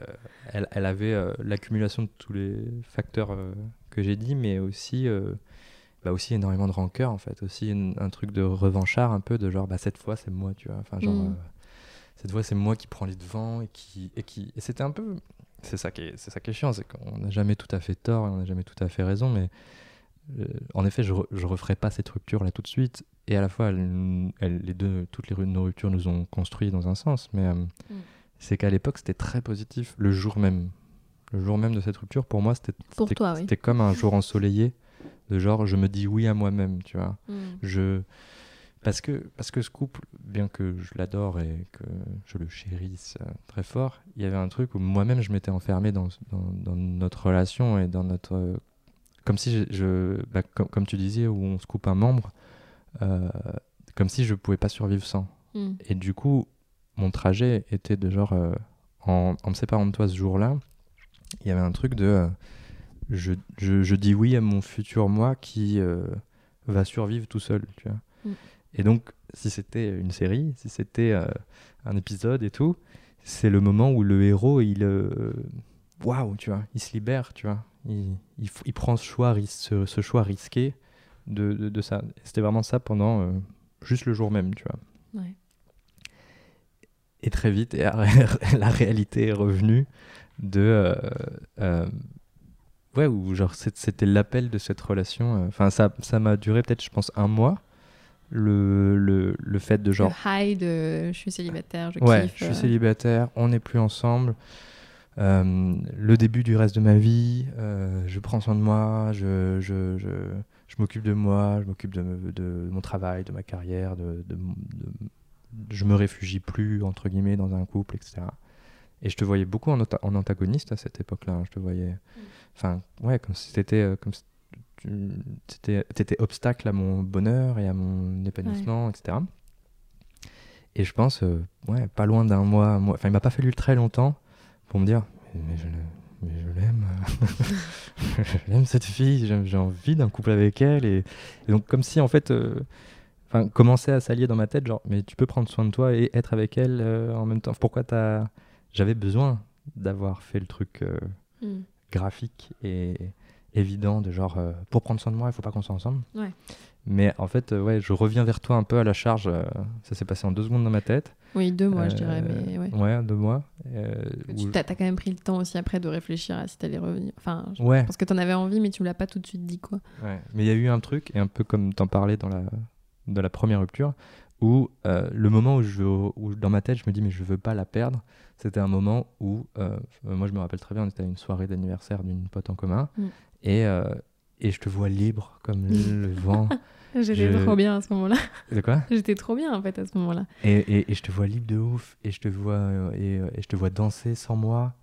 elle, elle avait euh, l'accumulation de tous les facteurs euh, que j'ai dit, mais aussi, euh, bah aussi énormément de rancœur en fait, aussi une- un truc de revanchard un peu de genre bah cette fois c'est moi, tu vois, enfin genre Mm. Cette fois c'est moi qui prends les devants et qui et qui et c'était un peu, c'est ça qui est, c'est ça qui est chiant, c'est qu'on n'a jamais tout à fait tort, et on n'a jamais tout à fait raison, mais euh, en effet, je, re- je referai pas cette rupture là tout de suite. Et à la fois, elle- elle- les deux, toutes les nos ruptures nous ont construit dans un sens, mais euh, c'est qu'à l'époque, c'était très positif. Le jour même, le jour même de cette rupture, pour moi, c'était Pour c'était- toi, oui. c'était comme un jour ensoleillé, de genre, je me dis oui à moi-même, tu vois. Mm. Je parce que parce que ce couple, bien que je l'adore et que je le chérisse euh, très fort, il y avait un truc où moi-même je m'étais enfermé dans, dans, dans notre relation et dans notre comme si je, je- bah, comme, comme tu disais où on se coupe un membre, euh, comme si je pouvais pas survivre sans. Mm. Et du coup, mon trajet était de genre, euh, en, en me séparant de toi ce jour-là, il y avait un truc de, euh, je, je, je dis oui à mon futur moi qui va survivre tout seul, tu vois. Mm. Et donc, si c'était une série, si c'était euh, un épisode et tout, c'est le moment où le héros, il, euh, waouh, tu vois, il se libère, tu vois. Il, il, prend ce choix, ris- ce, ce choix risqué de, de, de ça. C'était vraiment ça pendant euh, juste le jour même, tu vois. Ouais. Et très vite, et la réalité est revenue de. euh, euh, ouais, où genre c'était l'appel de cette relation. Enfin, ça ça m'a duré peut-être, je pense, un mois. Le, le, le fait de genre. Le high de je suis célibataire, je ouais, kiffe. je suis euh, célibataire, on n'est plus ensemble. euh, le début du reste de ma vie, euh, je prends soin de moi, je, je, je, je m'occupe de moi, je m'occupe de, de mon travail, de ma carrière, de, de, je me réfugie plus, entre guillemets, dans un couple, etc. Et je te voyais beaucoup en, en antagoniste à cette époque-là. hein, Je te voyais. Enfin, ouais, comme si euh, comme si étais obstacle à mon bonheur et à mon épanouissement, etc. Et je pense, euh, ouais, pas loin d'un mois, moi, enfin, il m'a pas fallu très longtemps pour me dire, mais, je, mais je l'aime, je l'aime cette fille, j'ai envie d'un couple avec elle. Et, donc, comme si, en fait, euh, enfin, commençait à s'allier dans ma tête, genre, mais tu peux prendre soin de toi et être avec elle euh, en même temps. Pourquoi t'as. J'avais besoin d'avoir fait le truc mm. graphique et évident de genre, pour prendre soin de moi, il faut pas qu'on soit ensemble. Ouais. Mais en fait, euh, ouais, je reviens vers toi un peu à la charge. Euh, ça s'est passé en deux secondes dans ma tête. Oui, deux mois, je dirais. Mais ouais. ouais deux mois. Euh, tu as, quand même pris le temps aussi après de réfléchir à si tu allais revenir. Enfin, ouais. parce que tu en avais envie, mais tu ne l'as pas tout de suite dit. quoi. Ouais. Mais il y a eu un truc, et un peu comme tu en parlais dans la, dans la première rupture, où le moment où, je, où dans ma tête, je me dis, mais je veux pas la perdre, c'était un moment où, moi je me rappelle très bien, on était à une soirée d'anniversaire d'une pote en commun, mm. Et et je te vois libre comme le vent. J'étais trop bien à ce moment-là. De quoi? J'étais trop bien en fait à ce moment-là. Et, et, et, je te vois libre de ouf et je te vois euh, et, et, je te vois danser sans moi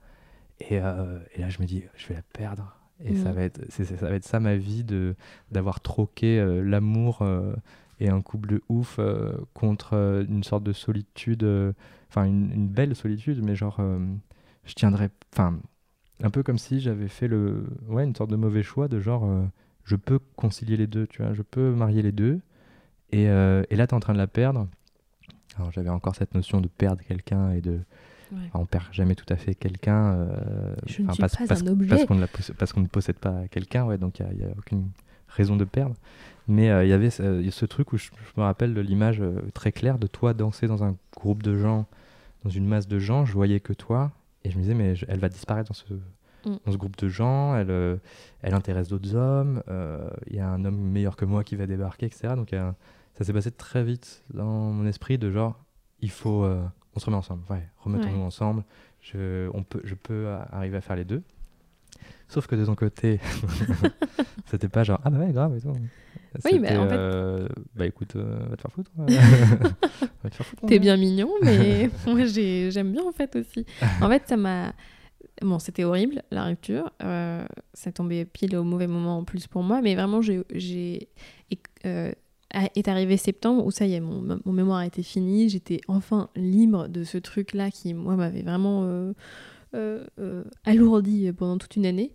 et, euh, et, là je me dis je vais la perdre et ça mm. va être ça va être ça ma vie de d'avoir troqué euh, l'amour et un couple de ouf contre une sorte de solitude enfin une, une, belle solitude mais genre je tiendrais enfin un peu comme si j'avais fait le ouais une sorte de mauvais choix de genre euh, je peux concilier les deux tu vois je peux marier les deux et, euh, et là tu es en train de la perdre alors j'avais encore cette notion de perdre quelqu'un et de ouais. on perd jamais tout à fait quelqu'un euh, je ne suis parce, pas un objet. parce qu'on ne possède pas quelqu'un ouais donc il n'y a, aucune raison de perdre mais il y avait ce, ce truc où je, me rappelle de l'image très claire de toi danser dans un groupe de gens dans une masse de gens je voyais que toi et je me disais, mais elle va disparaître dans ce, mm. dans ce groupe de gens, elle, euh, elle intéresse d'autres hommes, euh, il y a un homme meilleur que moi qui va débarquer, etc. Donc ça s'est passé très vite dans mon esprit de genre, il faut, euh, on se remet ensemble, ouais, remettons-nous ensemble, je, on peut, je peux arriver à faire les deux. Sauf que de ton côté, c'était pas genre, ah bah ouais, grave et tout. Oui, mais en fait. Euh, bah écoute, euh, va te faire foutre. T'es bien mignon, mais moi j'aime bien en fait aussi. En fait, ça m'a. Bon, c'était horrible la rupture. Euh, ça tombait pile au mauvais moment en plus pour moi, mais vraiment, j'ai. est arrivé septembre où ça y est, mon, mon mémoire était fini. J'étais enfin libre de ce truc-là qui, moi, m'avait vraiment alourdi pendant toute une année.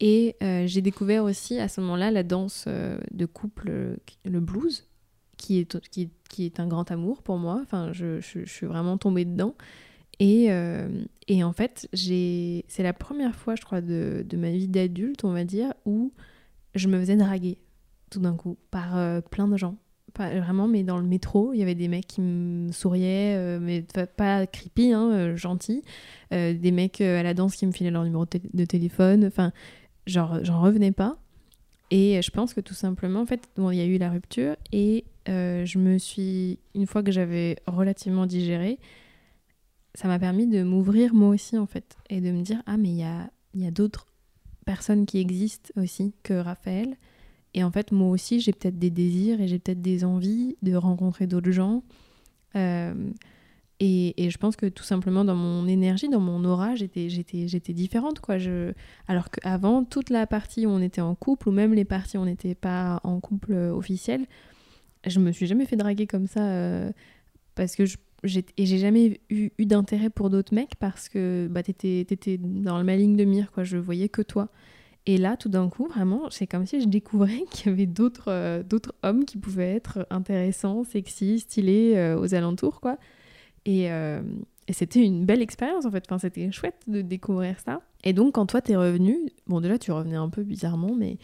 Et euh, j'ai découvert aussi à ce moment-là la danse euh, de couple, euh, le blues, qui est, qui, qui, est un grand amour pour moi. Enfin, je, je, suis vraiment tombée dedans. Et, et en fait, c'est la première fois, je crois, de, de ma vie d'adulte, on va dire, où je me faisais draguer tout d'un coup par plein de gens. Pas, vraiment, mais dans le métro, il y avait des mecs qui me souriaient, mais pas creepy, hein, gentils. des mecs à la danse qui me filaient leur numéro de téléphone. Enfin, genre j'en revenais pas. Et je pense que tout simplement en fait bon il y a eu la rupture et euh, je me suis une fois que j'avais relativement digéré ça m'a permis de m'ouvrir moi aussi en fait et de me dire ah mais il y a, y a d'autres personnes qui existent aussi que Raphaël. Et en fait moi aussi j'ai peut-être des désirs et j'ai peut-être des envies de rencontrer d'autres gens. Euh, et, je pense que tout simplement dans mon énergie, dans mon aura, j'étais, différente. Quoi. Je... Alors qu'avant, toute la partie où on était en couple, ou même les parties où on n'était pas en couple euh, officiel, je me suis jamais fait draguer comme ça. Euh, parce que je, j'ai, et j'ai jamais eu, d'intérêt pour d'autres mecs parce que bah, t'étais, étais dans ma ligne de mire. Quoi. Je voyais que toi. Et là, tout d'un coup, vraiment, c'est comme si je découvrais qu'il y avait d'autres, euh, d'autres hommes qui pouvaient être intéressants, sexy, stylés aux alentours. quoi. Euh, et, c'était une belle expérience en fait. Enfin, c'était chouette de découvrir ça. Et donc, quand toi t'es revenu, bon, déjà tu revenais un peu bizarrement, mais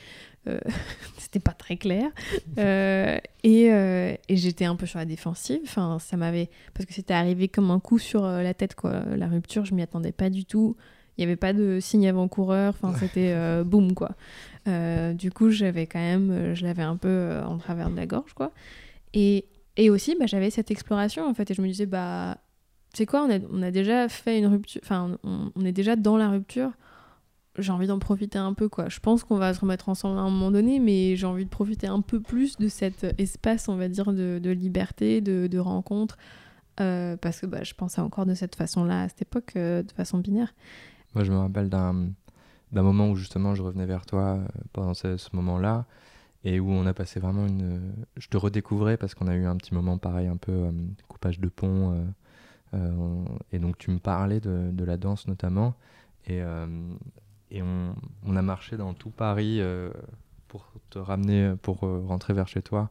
euh, c'était pas très clair. Euh, et, et j'étais un peu sur la défensive. Enfin, ça m'avait. Parce que c'était arrivé comme un coup sur la tête, quoi. La rupture, je m'y attendais pas du tout. Il n'y avait pas de signe avant-coureur. Enfin, c'était boum, quoi. du coup, j'avais quand même. Je l'avais un peu en travers de la gorge, quoi. Et et aussi, bah, j'avais cette exploration, en fait, et je me disais, bah, sais quoi, on a, déjà fait une rupture, enfin, on, est déjà dans la rupture, j'ai envie d'en profiter un peu, quoi. Je pense qu'on va se remettre ensemble à un moment donné, mais j'ai envie de profiter un peu plus de cet espace, on va dire, de, liberté, de, rencontre, euh, parce que bah, je pensais encore de cette façon-là à cette époque, euh, de façon binaire. Moi, je me rappelle d'un moment où justement je revenais vers toi euh, pendant ce moment-là et où on a passé vraiment une. Je te redécouvrais parce qu'on a eu un petit moment pareil, un peu euh, coupage de pont. euh, euh, on- et donc tu me parlais de, de la danse notamment. Et, et on, on a marché dans tout Paris pour te ramener, pour rentrer vers chez toi.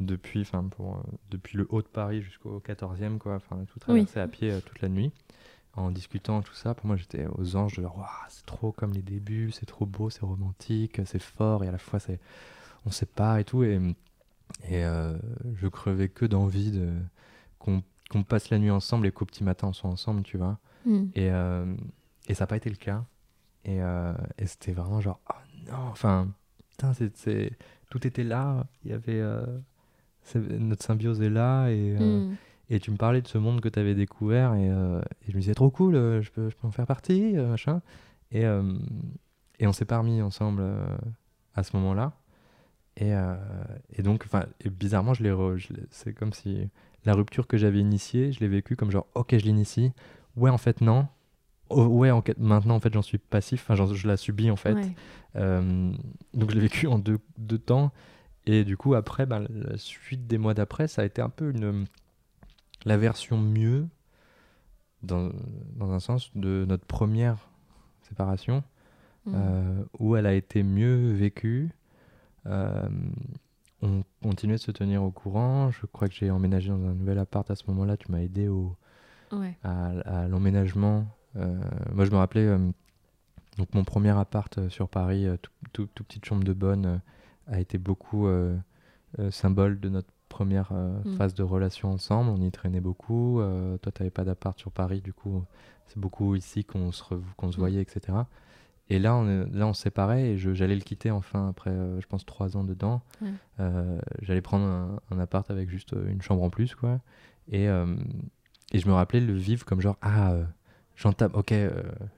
Depuis, enfin, pour, depuis le haut de Paris jusqu'au 14e, quoi. Enfin, tout traversé à pied euh, toute la nuit en discutant tout ça, pour moi j'étais aux anges de genre, c'est trop comme les débuts, c'est trop beau, c'est romantique, c'est fort et à la fois c'est on sait pas et tout et, et euh, je crevais que d'envie de qu'on qu'on passe la nuit ensemble et qu'au petit matin on soit ensemble, tu vois. Mm. Et, euh, et ça n'a pas été le cas. Et, euh, et c'était vraiment genre, oh non, enfin, putain, c'est, c'est- tout était là, il y avait. c'est- notre symbiose est là et, euh, Mm. et tu me parlais de ce monde que tu avais découvert et, euh, et je me disais trop cool, euh, je peux, je peux en faire partie, euh, machin. Et, et on s'est pas remis ensemble à ce moment-là. Et, euh, et donc, et bizarrement, je l'ai c'est comme si la rupture que j'avais initiée, je l'ai vécue comme genre, ok, je l'initie. Ouais, en fait, non. Oh, ouais, en, maintenant, en fait, j'en suis passif. Enfin, je la subis, en fait. Ouais. Euh, donc je l'ai vécu en deux, deux temps. Et du coup, après, ben, la suite des mois d'après, ça a été un peu une, la version mieux, dans, dans un sens, de notre première séparation, Mm. euh, où elle a été mieux vécue. Euh, on continuait de se tenir au courant. Je crois que j'ai emménagé dans un nouvel appart à ce moment-là. Tu m'as aidé au, Ouais. à, à l'emménagement. Euh, moi, je me rappelais, euh, donc mon premier appart euh, sur Paris, euh, tout, tout- tout petite chambre de bonne, euh, a été beaucoup symbole de notre première Mm. phase de relation ensemble. On y traînait beaucoup. Toi, tu n'avais pas d'appart sur Paris, du coup, c'est beaucoup ici qu'on se, se Mm. voyait, etc. Et là, on, là, on se séparait et j'allais le quitter enfin après, euh, je pense, trois ans dedans. Ouais. Euh, j'allais prendre un, un appart avec juste euh, une chambre en plus, quoi. Et, euh, et je me rappelais le vivre comme genre, ah, j'entame, ok,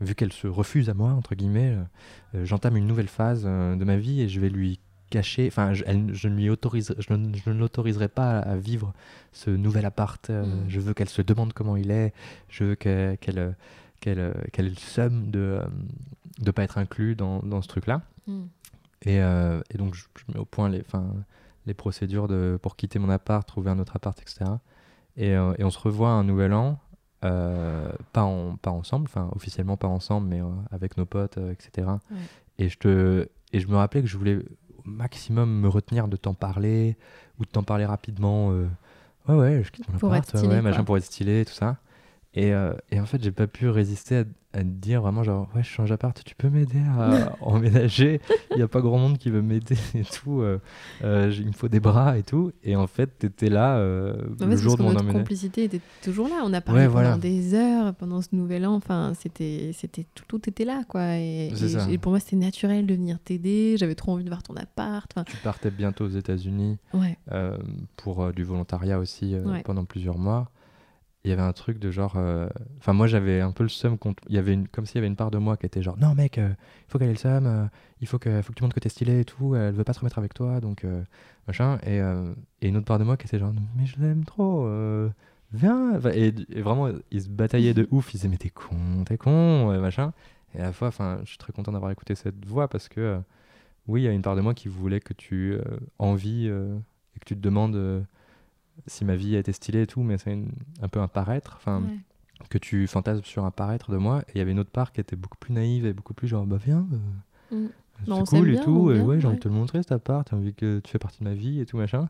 vu qu'elle se refuse à moi, entre guillemets, j'entame une nouvelle phase de ma vie et je vais lui cacher, enfin, je, elle- je ne lui autorise, je ne, je ne l'autoriserai pas à, à vivre ce nouvel appart. Mm. Je veux qu'elle se demande comment il est, je veux que- qu'elle qu'elle qu'elle ait le seum de ne pas être inclus dans, dans ce truc-là. Mm. Et, euh, et donc, je, je mets au point les, 'fin, les procédures de, pour quitter mon appart, trouver un autre appart, etc. Et, euh, et on se revoit un nouvel an, euh, pas, en, pas ensemble, enfin officiellement pas ensemble, mais avec nos potes, etc. Ouais. Et, je te, et je me rappelais que je voulais au maximum me retenir de t'en parler, ou de t'en parler rapidement. ouais, ouais, je quitte mon Pour appart, être stylé, ouais, machin pour être stylé, tout ça. Et, euh, et en fait, j'ai pas pu résister à, à te dire vraiment genre, ouais, je change d'appart, tu peux m'aider à emménager? Il n'y a pas grand monde qui veut m'aider et tout. euh, euh, il me faut des bras et tout. Et en fait, t'étais là En le fait, jour de mon emménagement. complicité était toujours là. On a parlé Ouais, pendant voilà. des heures pendant ce nouvel an. Enfin, c'était, c'était tout, tout était là, quoi. Et, pour moi, c'était naturel de venir t'aider. J'avais trop envie de voir ton appart. Enfin, Tu partais bientôt aux États-Unis ouais. pour du volontariat aussi Ouais. pendant plusieurs mois. Il y avait un truc de genre. euh, Enfin, moi, j'avais un peu le seum. contre- Il y avait une... Comme s'il y avait une part de moi qui était genre Non, mec, euh, il faut qu'elle ait le seum. euh, il faut que... faut que tu montres que t'es stylé et tout. Elle veut pas se remettre avec toi. Donc, euh, machin. Et, et une autre part de moi qui était genre Mais je l'aime trop. Viens. Et, et vraiment, il se bataillait de ouf. Il disait Mais t'es con, t'es con, machin. Et à la fois, enfin, je suis très content d'avoir écouté cette voix parce que. oui, il y a une part de moi qui voulait que tu envies et que tu te demandes si ma vie a été stylée et tout, mais c'est un peu un paraître, enfin, ouais. que tu fantasmes sur un paraître de moi. Et il y avait une autre part qui était beaucoup plus naïve et beaucoup plus genre, bah viens, euh, Mm. c'est Bah, cool et bien, tout, et ouais, j'ai envie de te le montrer cet appart, j'ai envie que tu fais partie de ma vie et tout, machin.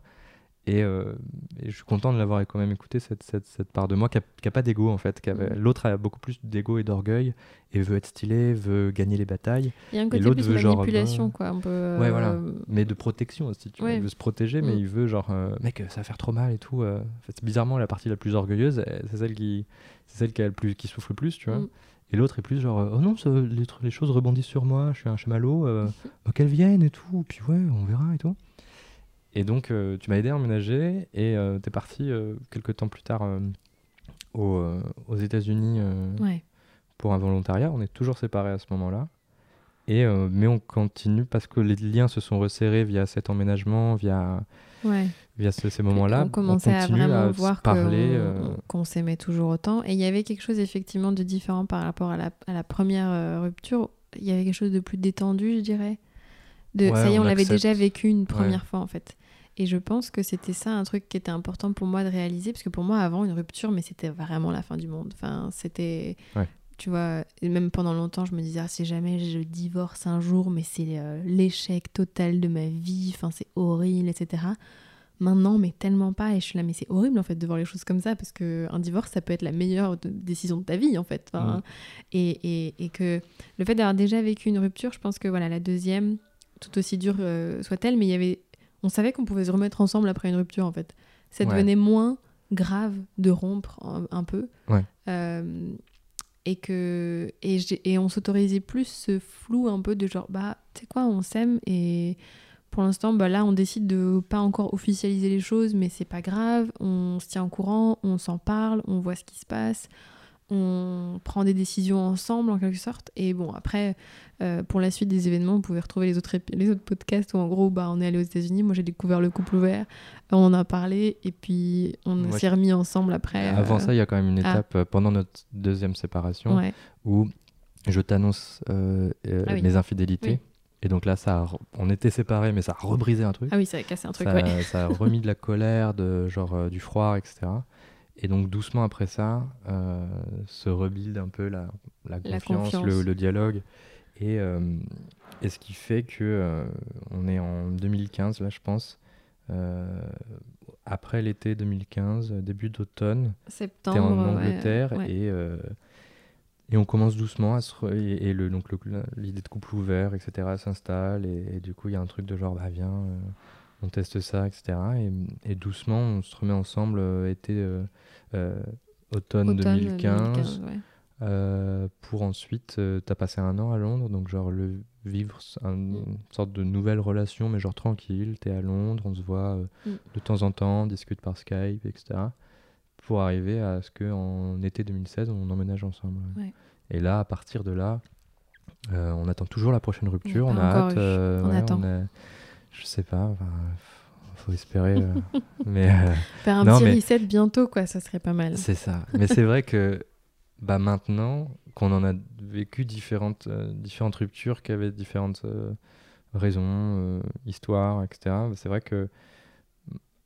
Et, euh, et je suis content de l'avoir quand même écouté, cette, cette, cette part de moi qui n'a pas d'ego en fait. Mm. L'autre a beaucoup plus d'ego et d'orgueil et veut être stylé, veut gagner les batailles. Il y a un côté plus veut genre, manipulation, quoi. Un peu. Ouais, voilà. euh, mais de protection aussi. Tu vois. Ouais. Il veut se protéger, mais Mm. il veut genre, euh, mec, ça va faire trop mal et tout. euh. En fait, bizarrement, la partie la plus orgueilleuse, euh, c'est celle qui, c'est celle qui, a le plus, qui souffle le plus, tu vois. Mm. Et l'autre est plus genre, oh non, ça- les, choses rebondissent sur moi, je suis un chamallow, qu'elles viennent et tout, puis ouais, on verra et tout. Et donc, euh, tu m'as aidé à emménager et euh, t'es parti euh, quelques temps plus tard euh, au- euh, aux États-Unis Ouais. pour un volontariat. On est toujours séparés à ce moment-là. Et, mais on continue parce que les liens se sont resserrés via cet emménagement, via, Ouais. via ce- ces moments-là. On commençait à vraiment voir parler. qu'on s'aimait toujours autant. Et il y avait quelque chose effectivement de différent par rapport à la, à la première rupture il y avait quelque chose de plus détendu, je dirais. De, Ouais, ça y est, on on l'avait déjà vécu une première fois en fait. Et je pense que c'était ça un truc qui était important pour moi de réaliser, parce que pour moi, avant une rupture, mais c'était vraiment la fin du monde. Enfin, c'était. Ouais. Tu vois, même pendant longtemps, je me disais, ah, si jamais je divorce un jour, mais c'est euh, l'échec total de ma vie, enfin, c'est horrible, etc. Maintenant, mais tellement pas. Et je suis là, mais c'est horrible en fait de voir les choses comme ça, parce qu'un divorce, ça peut être la meilleure décision de ta vie en fait. Enfin, Mm. et, et, et que le fait d'avoir déjà vécu une rupture, je pense que voilà, la deuxième, tout aussi dure euh, soit-elle, mais il y avait, on savait qu'on pouvait se remettre ensemble après une rupture en fait. Ça Ouais. devenait moins grave de rompre un, un peu. Ouais. Euh, et que et on s'autorisait plus ce flou un peu de genre bah tu sais quoi on s'aime et pour l'instant bah là on décide de pas encore officialiser les choses mais c'est pas grave on se tient au courant on s'en parle on voit ce qui se passe on prend des décisions ensemble en quelque sorte et bon après euh, pour la suite des événements vous pouvez retrouver les autres les autres podcasts où en gros bah on est allé aux États-Unis moi j'ai découvert le couple ouvert on en a parlé et puis on s'est remis ensemble après Avant euh, ça, il y a quand même une étape euh, pendant notre deuxième séparation ouais où je t'annonce euh, euh, Ah oui. mes infidélités. Oui. Et donc là, ça re- on était séparés, mais ça a rebrisé un truc. ah oui ça a cassé un truc ça, ouais ça a remis de la colère, de, genre euh, du froid, etc. Et donc doucement après ça, euh, se rebuild un peu la, la La confiance. Le, le dialogue. Et, euh, et ce qui fait que euh, on est en 2015, là je pense, euh, après l'été 2015, début d'automne, septembre en Angleterre ouais. et, et on commence doucement à se re- et, et le donc l'idée de couple ouvert etc s'installe et, du coup il y a un truc de genre bah viens on teste ça etc et, et doucement on se remet ensemble euh, été euh, automne, Automne 2015, ouais. euh, pour ensuite euh, t'as passé un an à Londres donc genre le vivre s- un- Mm. une sorte de nouvelle relation mais genre tranquille t'es à Londres on se voit euh, Mm. de temps en temps on discute par Skype etc pour arriver à ce qu'en été 2016, on emménage ensemble. ouais. Et là, à partir de là, euh, on attend toujours la prochaine rupture. On a hâte. euh, On ouais, attend. je sais pas. enfin, faut espérer. euh, mais euh, Faire un Non, petit mais- reset bientôt, quoi, ça serait pas mal. c'est ça. Mais c'est vrai que bah, maintenant qu'on en a vécu différentes, euh, différentes ruptures qui avaient différentes euh, raisons, euh, histoires, etc., bah, c'est vrai que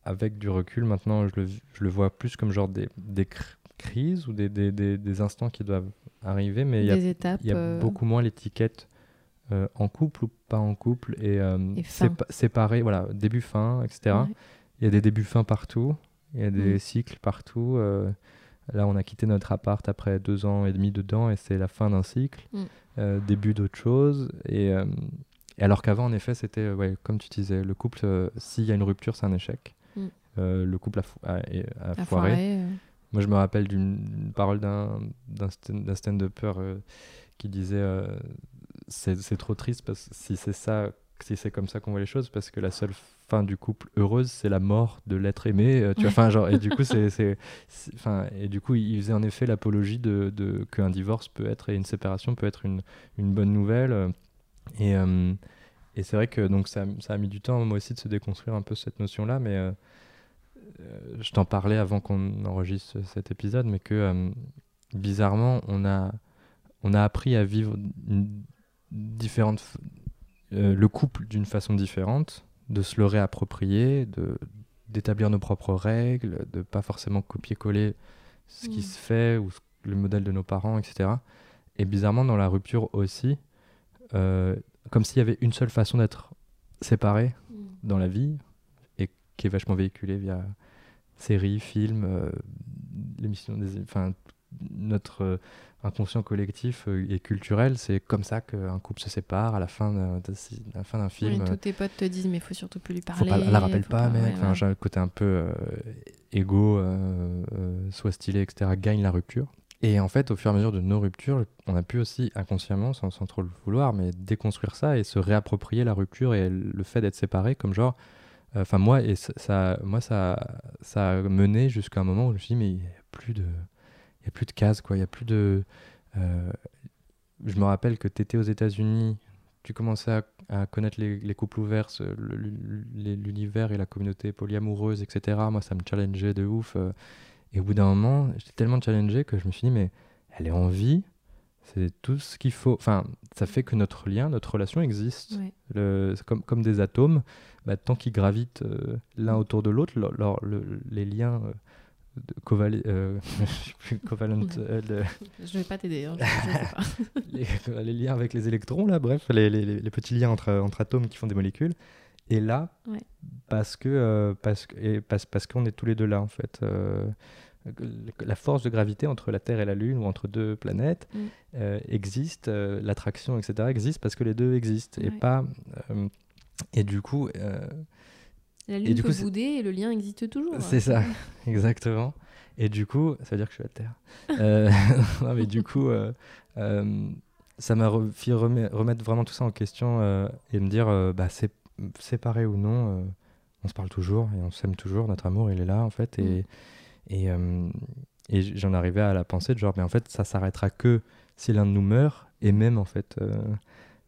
avec du recul, maintenant, je le, je le vois plus comme genre des, des cr- crises ou des, des, des, des instants qui doivent arriver, mais il y a, Des étapes. il y a euh, beaucoup moins l'étiquette euh, en couple ou pas en couple et, euh, Et sépa- voilà, début, fin, etc. ouais. Il y a des débuts fins partout, il y a des Mm. cycles partout. euh, là, on a quitté notre appart après deux ans et demi dedans et c'est la fin d'un cycle, Mm. euh, début d'autre chose. Et, et alors qu'avant, en effet, c'était, ouais, comme tu disais, le couple, s'il y a une rupture, c'est un échec. Mm. Le couple a, fo- a- est- a À foiré. Moi, je me rappelle d'une parole d'un d'un stand- d'un stand-upper qui disait c'est trop triste parce que si c'est ça, si c'est comme ça qu'on voit les choses, parce que la seule fin du couple heureuse, c'est la mort de l'être aimé. euh, tu vois, enfin, genre, et du coup, c'est, enfin, et du coup, il faisait en effet l'apologie de, de qu'un divorce peut être et une séparation peut être une, une bonne nouvelle. euh, Et, euh, et c'est vrai que donc ça, ça a mis du temps moi aussi de se déconstruire un peu cette notion-là, mais euh, je t'en parlais avant qu'on enregistre cet épisode, mais que bizarrement, on a, on a appris à vivre une différente, f- euh, le couple d'une façon différente, de se le réapproprier, de d'établir nos propres règles, de pas forcément copier-coller ce qui Mm. se fait ou ce- le modèle de nos parents, etc. Et bizarrement, dans la rupture aussi, euh, comme s'il y avait une seule façon d'être séparé dans la vie et qui est vachement véhiculée via séries, films, euh, l'émission des, enfin notre euh, inconscient collectif euh, et culturel, c'est comme ça qu'un couple se sépare à la fin d'un, de- à la fin d'un Oui, film. euh, tous tes potes te disent, mais il faut surtout plus lui faut parler. pas, la rappelle faut pas, mec. Enfin, j'ai un côté un peu euh, égo, euh, euh, soit stylé, etc., gagne la rupture. Et en fait, au fur et à mesure de nos ruptures, on a pu aussi inconsciemment, sans, sans trop le vouloir, mais déconstruire ça et se réapproprier la rupture et le fait d'être séparé comme genre. euh, Enfin, moi, et ça, ça- moi ça, ça a mené jusqu'à un moment où je me suis dit, mais il n'y a plus de. Il y a plus de cases, quoi. Il y a plus de. euh, je me rappelle que tu étais aux États-Unis, tu commençais à, à connaître les, les couples ouverts, l'univers et la communauté polyamoureuse, etc. Moi, ça me challengeait de ouf. euh, et au bout d'un moment, j'étais tellement challengé que je me suis dit, mais elle est en vie, c'est tout ce qu'il faut. Enfin, ça fait que notre lien, notre relation existe. Ouais. Le- c'est comme, comme des atomes, bah, tant qu'ils gravitent euh, l'un autour de l'autre, le- les liens de covali- euh, covalent, euh, Je vais pas t'aider. hein, pas. les, les liens avec les électrons, là, bref, les, les- petits liens entre, entre atomes qui font des molécules. Et là, Ouais. parce que euh, parce, et parce, parce qu'on est tous les deux là, en fait. euh, la force de gravité entre la Terre et la Lune ou entre deux planètes Mm. euh, existe, euh, l'attraction, etc., existe parce que les deux existent et pas. euh, et du coup, La Et lune du peut coup, c'est- bouder et le lien existe toujours. c'est ça, exactement. Et du coup, ça veut dire que je suis à terre. Euh, non, mais du coup, euh, euh, ça m'a re- fait remet- remettre vraiment tout ça en question et me dire, bah, c'est séparé ou non, on se parle toujours et on s'aime toujours. Notre amour, il est là en fait. Et, et, euh, et j- j'en arrivais à la pensée de genre, mais en fait, ça s'arrêtera que si l'un de nous meurt. Et même en fait,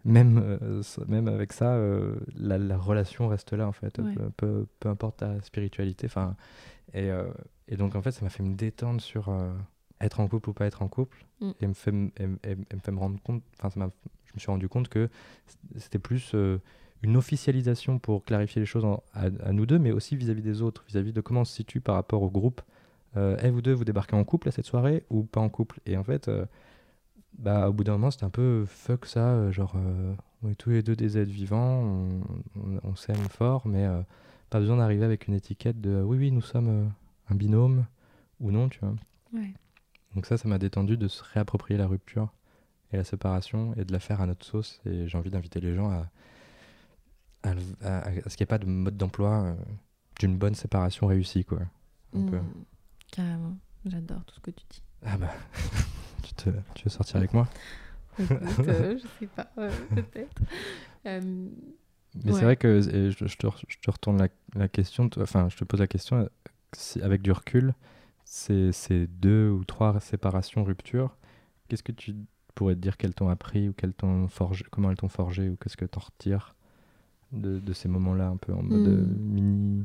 même, euh, même avec ça, euh, la, la relation reste là en fait. Ouais. Peu, peu, peu importe ta spiritualité. Et, euh, et donc en fait, ça m'a fait me détendre sur être en couple ou pas être en couple. Mm. Et me fait, et, et et me fait me rendre compte, enfin, je me suis rendu compte que c'était plus une officialisation pour clarifier les choses en- à, à nous deux, mais aussi vis-à-vis des autres, vis-à-vis de comment on se situe par rapport au groupe. Eh, vous deux, vous débarquez en couple à cette soirée ou pas en couple? Et en fait, bah, au bout d'un moment, c'était un peu fuck ça, euh, genre, euh, on est tous les deux des êtres vivants, on, on- on s'aime fort, mais euh, pas besoin d'arriver avec une étiquette de oui, oui, nous sommes euh, un binôme ou non, tu vois. Ouais. Donc ça, ça m'a détendu de se réapproprier la rupture et la séparation et de la faire à notre sauce. Et j'ai envie d'inviter les gens à, à, le- à- à ce qu'il n'y ait pas de mode d'emploi d'une bonne séparation réussie, quoi. Un peu. Mm. Carrément. J'adore tout ce que tu dis. Ah bah, tu, te, tu veux sortir avec moi Écoute, euh, je sais pas, euh, peut-être. Euh, Mais Ouais. c'est vrai que je, je te, je te retourne la, la question, enfin, je te pose la question, si- avec du recul, ces, ces deux ou trois séparations, ruptures, qu'est-ce que tu pourrais te dire qu'elles t'ont appris ou qu'elles t'ont forgé, comment elles t'ont forgé ou qu'est-ce que t'en retires de, de ces moments-là, un peu en mode euh, Hmm. mini.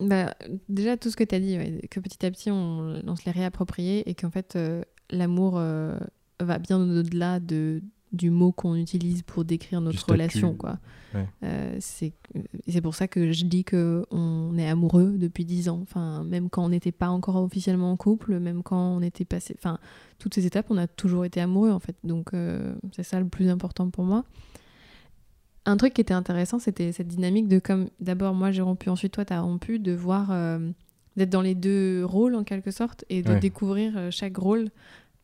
Bah, déjà, tout ce que tu as dit, ouais, que petit à petit, on, on se l'est réapproprié et qu'en fait, euh, l'amour euh, va bien au-delà de, du mot qu'on utilise pour décrire notre relation. Quoi. Ouais. Euh, c'est pour ça que je dis qu'on est amoureux depuis 10 ans. Enfin, même quand on n'était pas encore officiellement en couple, même quand on était passé. Enfin, toutes ces étapes, on a toujours été amoureux en fait. Donc, euh, c'est ça le plus important pour moi. Un truc qui était intéressant, c'était cette dynamique de comme d'abord moi j'ai rompu, ensuite toi t'as rompu, de voir euh, d'être dans les deux rôles en quelque sorte et de Ouais. découvrir euh, chaque rôle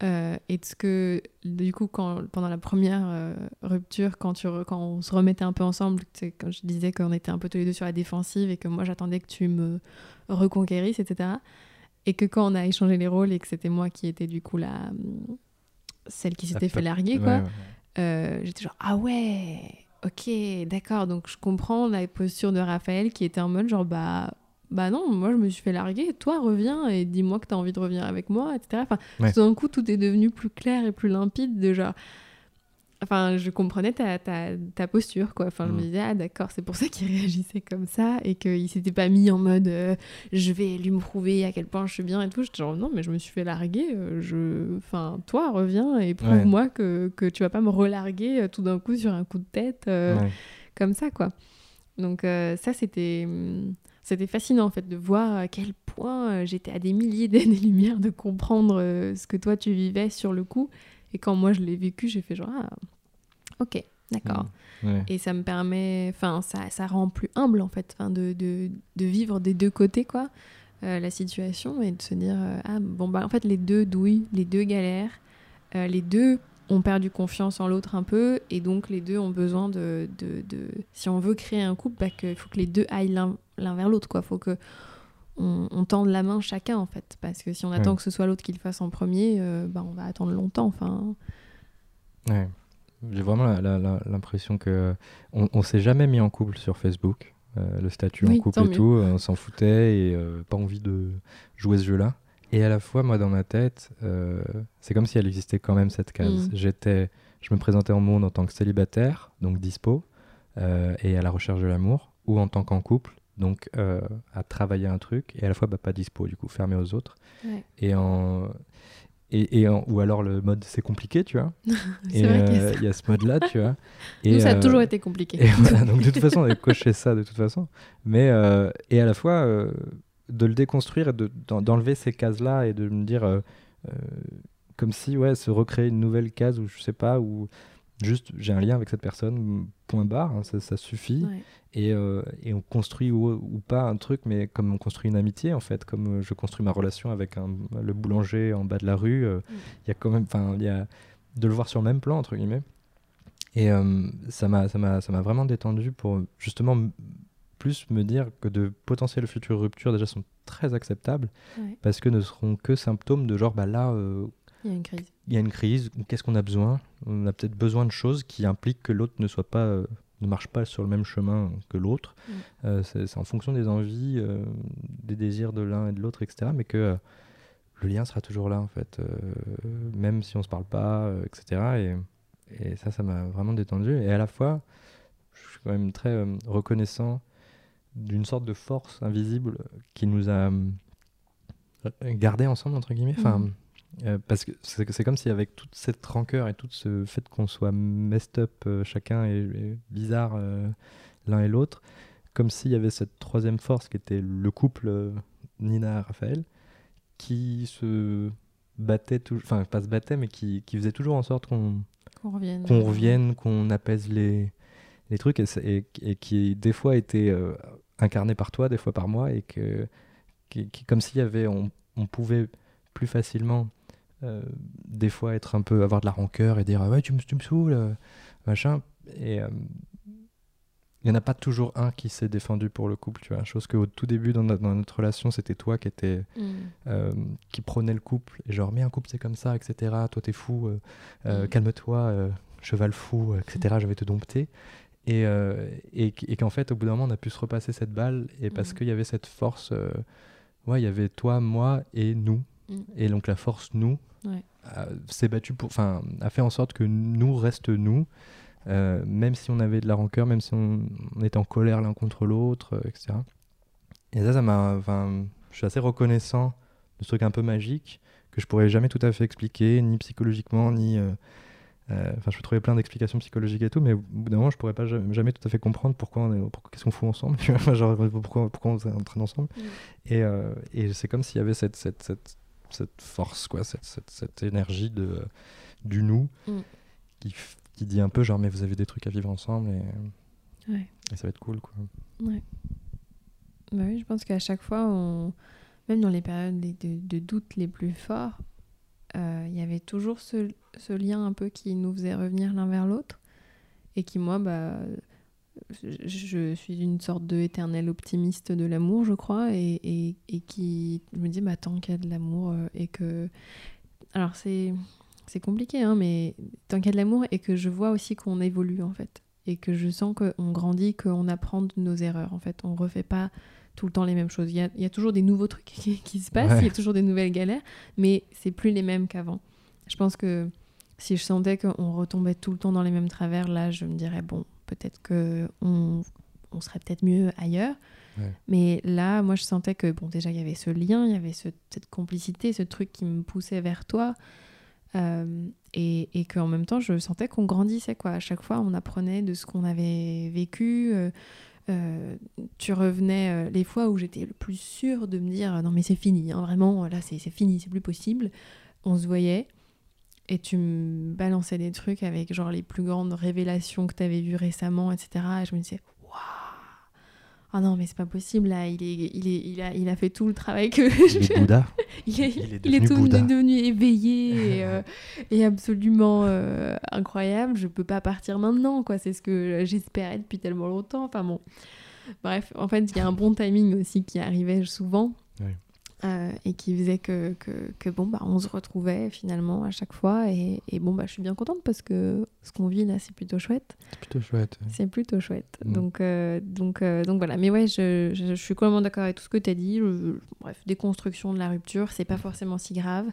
euh, et de ce que du coup quand pendant la première euh, rupture quand tu re- quand on se remettait un peu ensemble, quand je disais qu'on était un peu tous les deux sur la défensive et que moi j'attendais que tu me reconquérisses etc et que quand on a échangé les rôles et que c'était moi qui étais du coup la celle qui s'était fait larguer quoi Ouais, ouais. euh, j'étais genre ah ouais ok d'accord donc je comprends la posture de Raphaël qui était en mode genre bah bah non moi je me suis fait larguer. Toi reviens et dis-moi que t'as envie de revenir avec moi etc enfin Ouais. tout d'un coup tout est devenu plus clair et plus limpide de genre enfin je comprenais ta, ta, ta posture quoi. Enfin je me Mm. disais ah d'accord c'est pour ça qu'il réagissait comme ça et qu'il s'était pas mis en mode euh, je vais lui me prouver à quel point je suis bien et tout. J'étais genre non mais je me suis fait larguer euh, je enfin toi reviens et prouve-moi que, que tu vas pas me relarguer euh, tout d'un coup sur un coup de tête euh, Ouais. comme ça quoi. Donc euh, ça c'était hum, c'était fascinant en fait de voir à quel point euh, j'étais à des milliers d'années-lumière de comprendre euh, ce que toi tu vivais sur le coup et quand moi je l'ai vécu j'ai fait genre ah ok d'accord Mm. Ouais. et ça me permet enfin ça, ça rend plus humble en fait enfin, de, de, de vivre des deux côtés quoi euh, la situation et de se dire euh, ah bon bah en fait les deux douillent les deux galèrent euh, les deux ont perdu confiance en l'autre un peu et donc les deux ont besoin de, de, de- si on veut créer un couple bah, il faut que les deux aillent l'un l'un vers l'autre quoi faut que on, on tende la main chacun en fait parce que si on attend Ouais. que ce soit l'autre qui le fasse en premier euh, bah, on va attendre longtemps enfin Ouais. J'ai vraiment l'impression que on, on s'est jamais mis en couple sur Facebook. euh, le statut Oui, en couple et mieux. tout, euh, on s'en foutait et euh, pas envie de jouer ce jeu-là. Et à la fois, moi, dans ma tête, euh, c'est comme si elle existait quand même cette case. Mm. J'étais, je me présentais au monde en tant que célibataire, donc dispo, et à la recherche de l'amour, ou en tant qu'en couple, donc euh, à travailler un truc, et à la fois bah, pas dispo, du coup, fermé aux autres. ouais. Et, en... et, et ou alors le mode c'est compliqué, tu vois. Et a euh, il y a ce mode-là, tu vois. Et, Nous, ça a euh, toujours été compliqué. et voilà, donc de toute façon, on avait coché ça de toute façon. Mais, euh, et à la fois, de le déconstruire et de- d'en- d'enlever ces cases-là et de me dire, comme si, ouais, se recréer une nouvelle case où je sais pas, où juste j'ai un lien avec cette personne, point barre, hein, ça, ça suffit. Ouais. Et, euh, et on construit ou, ou pas un truc, mais comme on construit une amitié, en fait, comme euh, je construis ma relation avec un, le boulanger en bas de la rue, euh, il y a quand même, enfin, il y a de le voir sur le même plan, entre guillemets. Et euh, ça m'a vraiment détendu pour justement plus me dire que de potentielles futures ruptures déjà sont très acceptables Ouais. parce que ne seront que symptômes de genre bah là Il y a une crise. Il y a une crise ou qu'est-ce qu'on a besoin? On a peut-être besoin de choses qui impliquent que l'autre ne soit pas euh, ne marche pas sur le même chemin que l'autre Mm. Euh, c'est en fonction des envies euh, des désirs de l'un et de l'autre etc mais que le lien sera toujours là en fait même si on se parle pas etc et, et ça ça m'a vraiment détendu et à la fois je suis quand même très reconnaissant d'une sorte de force invisible qui nous a gardés ensemble entre guillemets enfin Mhm. Euh, parce que c'est comme si avec toute cette rancœur et tout ce fait qu'on soit messed up euh, chacun et, et bizarre euh, l'un et l'autre comme s'il y avait cette troisième force qui était le couple euh, Nina Raphaël qui se battait enfin pas se battait mais qui, qui faisait toujours en sorte qu'on revienne. qu'on revienne, qu'on apaise les, les trucs et, et- et qui des fois était incarné par toi, des fois par moi et que qui, qui- comme s'il y avait on, on pouvait plus facilement euh, des fois être un peu avoir de la rancœur et dire ah ouais tu me, tu me saoules euh, machin et euh, il n'y en a pas toujours un qui s'est défendu pour le couple tu vois chose qu'au tout début dans notre, dans notre relation c'était toi qui était Mm. euh, qui prenait le couple et genre mais un couple c'est comme ça etc toi t'es fou euh, euh, Mm. calme-toi euh, cheval fou euh, etc je vais te dompter et, euh, et, et qu'en fait au bout d'un moment on a pu se repasser cette balle et parce Mm. qu'il y avait cette force euh, ouais il y avait toi moi et nous Mm. et donc la force nous Ouais. s'est battue pour enfin a fait en sorte que nous reste nous euh, même si on avait de la rancœur même si on, on était en colère l'un contre l'autre euh, etc et ça ça m'a enfin je suis assez reconnaissant de ce truc un peu magique que je pourrais jamais tout à fait expliquer ni psychologiquement ni euh, euh, Enfin, je peux trouver plein d'explications psychologiques et tout, mais au bout d'un moment, je pourrais pas jamais, jamais tout à fait comprendre pourquoi on est, pourquoi, qu'est-ce qu'on fout ensemble, genre pourquoi, pourquoi on s'entraîne ensemble. Mm. Et, euh, et c'est comme s'il y avait cette, cette, cette, cette force, quoi, cette, cette, cette énergie de, du nous Mm. qui, qui dit un peu genre, mais vous avez des trucs à vivre ensemble et, Ouais. et ça va être cool, quoi. Ouais. Bah oui, je pense qu'à chaque fois, on... même dans les périodes de, de- de doute les plus forts, euh, il y avait toujours ce, ce lien un peu qui nous faisait revenir l'un vers l'autre. Et qui, moi, bah, je, suis une sorte de optimiste de l'amour, je crois. Et, et, et qui je me dis, bah, tant qu'il y a de l'amour euh, et que. Alors, c'est. C'est compliqué, hein, mais tant qu'il y a de l'amour et que je vois aussi qu'on évolue en fait et que je sens qu'on grandit, qu'on apprend de nos erreurs. En fait, on refait pas tout le temps les mêmes choses. Il y a, il y a toujours des nouveaux trucs qui, qui se passent, Ouais. il y a toujours des nouvelles galères, mais c'est plus les mêmes qu'avant. Je pense que si je sentais qu'on retombait tout le temps dans les mêmes travers, là, je me dirais bon, peut-être que on, on serait peut-être mieux ailleurs. Ouais. Mais là, moi, je sentais que bon, déjà, il y avait ce lien, il y avait ce- cette complicité, ce truc qui me poussait vers toi. Euh, et, et qu'en même temps, je sentais qu'on grandissait. Quoi. À chaque fois, on apprenait de ce qu'on avait vécu. euh, euh, tu revenais les fois où j'étais le plus sûre de me dire non mais c'est fini, hein, vraiment, là c'est c'est fini, c'est plus possible. On se voyait et tu me balançais des trucs avec genre les plus grandes révélations que tu avais vues récemment, etc. Et je me disais waouh, ah non mais c'est pas possible là, il, est, il, est, il, a, il a fait tout le travail que Il est Bouddha. il est, Il est il est devenu tout Bouddha. devenu éveillé et, euh, et absolument euh, incroyable. Je peux pas partir maintenant, quoi. C'est ce que j'espérais depuis tellement longtemps. Enfin bon. Bref, en fait, il y a un bon timing aussi qui arrivait souvent. Oui. Euh, et qui faisait que, que, que, bon, bah, on se retrouvait finalement à chaque fois. Et, et bon, bah, je suis bien contente parce que ce qu'on vit là, c'est plutôt chouette. C'est plutôt chouette. C'est plutôt chouette. Mm. Donc, euh, donc, euh, donc voilà. Mais ouais, je, je, je suis complètement d'accord avec tout ce que tu as dit. Je- bref, déconstruction de la rupture, c'est pas forcément si grave.